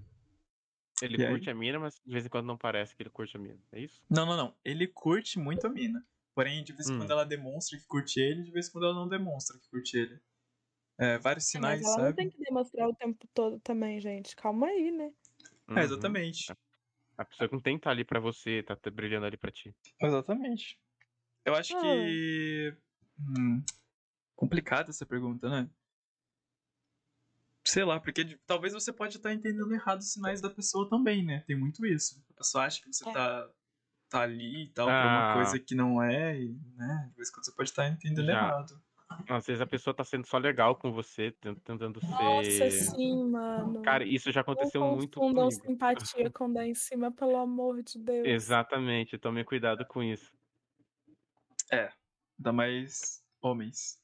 Ele E aí? curte a mina, mas de vez em quando não parece que ele curte a mina. É isso? Não, não, não. Ele curte muito a mina. Porém, de vez em Hum. quando ela demonstra que curte ele, de vez em quando ela não demonstra que curte ele. é, vários Mas sinais, ela não sabe? tem que demonstrar o tempo todo também, gente. Calma aí, né? É, Uhum. exatamente. A pessoa que não tem que estar ali pra você, tá tá brilhando ali pra ti. Exatamente. Eu acho Ah. que. Hum, complicada essa pergunta, né? Sei lá, porque de- talvez você pode estar entendendo errado os sinais da pessoa também, né? Tem muito isso. A pessoa acha que você É. tá, tá ali e tal, por uma Ah. coisa que não é, e, né? De vez em quando você pode estar entendendo Já. errado. Às vezes a pessoa tá sendo só legal com você, tent- tentando Nossa, ser. sim, mano. Cara, isso já aconteceu não muito confundam comigo. simpatia com dar em cima, pelo amor de Deus. Exatamente, tome cuidado com isso. Ainda mais homens.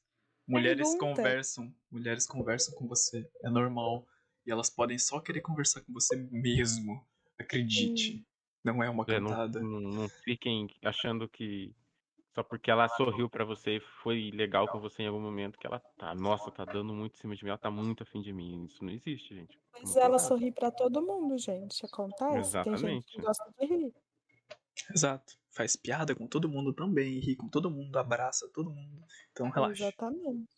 Mulheres Pergunta. conversam. Mulheres conversam com você. É normal. E elas podem só querer conversar com você mesmo. Acredite. Não é uma É, não, cantada. não- não fiquem achando que só porque ela sorriu pra você e foi legal com você em algum momento que ela tá, nossa, tá dando muito em cima de mim, ela tá muito afim de mim. Isso não existe, gente. Mas Toma ela sorri pra todo mundo, gente. Acontece. Tem gente Exatamente. que gosta de rir. Exato. Faz piada com todo mundo também. Ri com todo mundo. Abraça todo mundo. Então relaxa. Exatamente.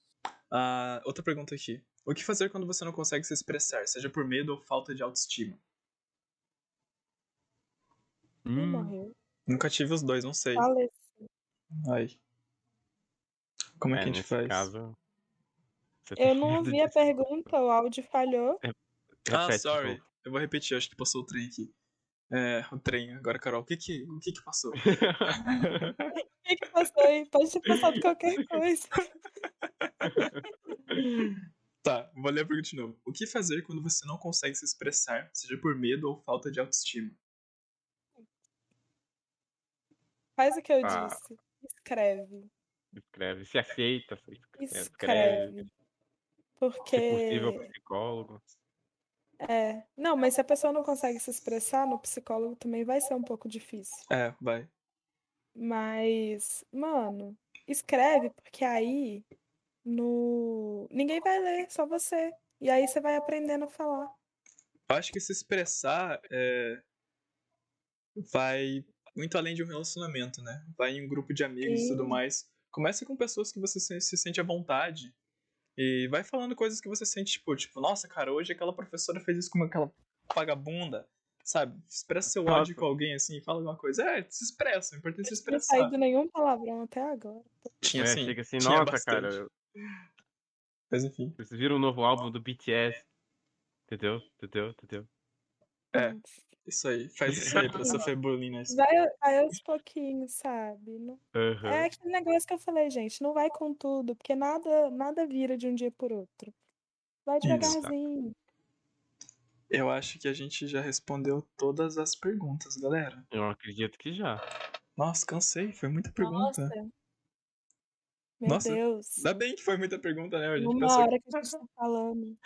Ah, outra pergunta aqui. O que fazer quando você não consegue se expressar, seja por medo ou falta de autoestima? Hum, morreu. Nunca tive os dois, não sei. Faleci. Ai. Como é, é, que a gente faz? caso. Eu não ouvi a pergunta, o áudio falhou. Ah, Repete de sorry. Eu vou repetir, acho que passou o trem aqui. É, o trem. Agora, Carol, o que que, o que, que passou? O que, que passou aí? Pode ter passado qualquer coisa. Tá, vou ler a pergunta de novo. O que fazer quando você não consegue se expressar, seja por medo ou falta de autoestima? Faz o que eu Ah. disse. Escreve. Escreve. Se aceita, se escreve. Escreve. Porque. Se possível, psicólogo. É. Não, mas se a pessoa não consegue se expressar, no psicólogo também vai ser um pouco difícil. É, vai. Mas, mano, escreve, porque aí no. Ninguém vai ler, só você. E aí você vai aprendendo a falar. Eu acho que se expressar é, vai muito além de um relacionamento, né? Vai em um grupo de amigos e tudo Sim. mais. Começa com pessoas que você se, se sente à vontade. E vai falando coisas que você sente, tipo, tipo, nossa, cara, hoje aquela professora fez isso com aquela vagabunda. Sabe? Expressa seu ódio com alguém assim, fala alguma coisa. É, se expressa, o importante é se Não tem expressar. saído nenhum palavrão até agora. Tinha É, assim, chega assim, tinha nossa, bastante. cara, eu- Mas enfim. vocês viram o novo álbum do BTS? Entendeu? Entendeu? Entendeu? É. Isso aí, faz isso aí pra sofrer bullying na escola. Vai, vai aos pouquinhos, sabe? Não- Aham. É aquele negócio que eu falei, gente, não vai com tudo, porque nada, nada vira de um dia por outro. Vai Isso. devagarzinho. Eu acho que a gente já respondeu todas as perguntas, galera. Eu acredito que já. Nossa, cansei, foi muita pergunta. Nossa. Meu Nossa, Deus. Ainda bem que foi muita pergunta, né? A gente Uma hora que a gente tá falando.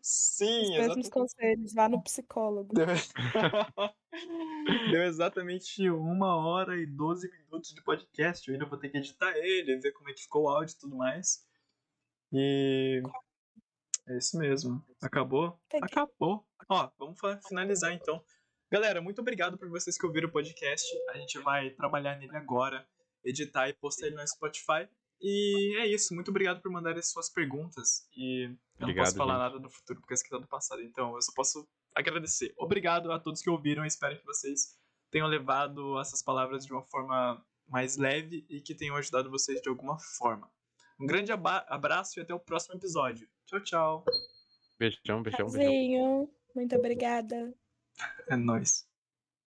Sim, Os exatamente. conselhos, vá no psicólogo. Deu... Deu exatamente uma hora e 12 minutos de podcast. Eu ainda vou ter que editar ele, ver como é que ficou o áudio e tudo mais. E. É isso mesmo. Acabou? Peguei. Acabou. Ó, vamos finalizar então. Galera, muito obrigado por vocês que ouviram o podcast. A gente vai trabalhar nele agora, editar e postar ele no Spotify. E é isso. Muito obrigado por mandarem as suas perguntas. E eu não Obrigado, posso falar gente. nada no futuro porque esse aqui tá do passado. Então eu só posso agradecer. Obrigado a todos que ouviram. Espero que vocês tenham levado essas palavras de uma forma mais leve e que tenham ajudado vocês de alguma forma. Um grande aba- abraço e até o próximo episódio. Tchau, tchau. Beijão, beijão, beijão. Muito obrigada. É nóis.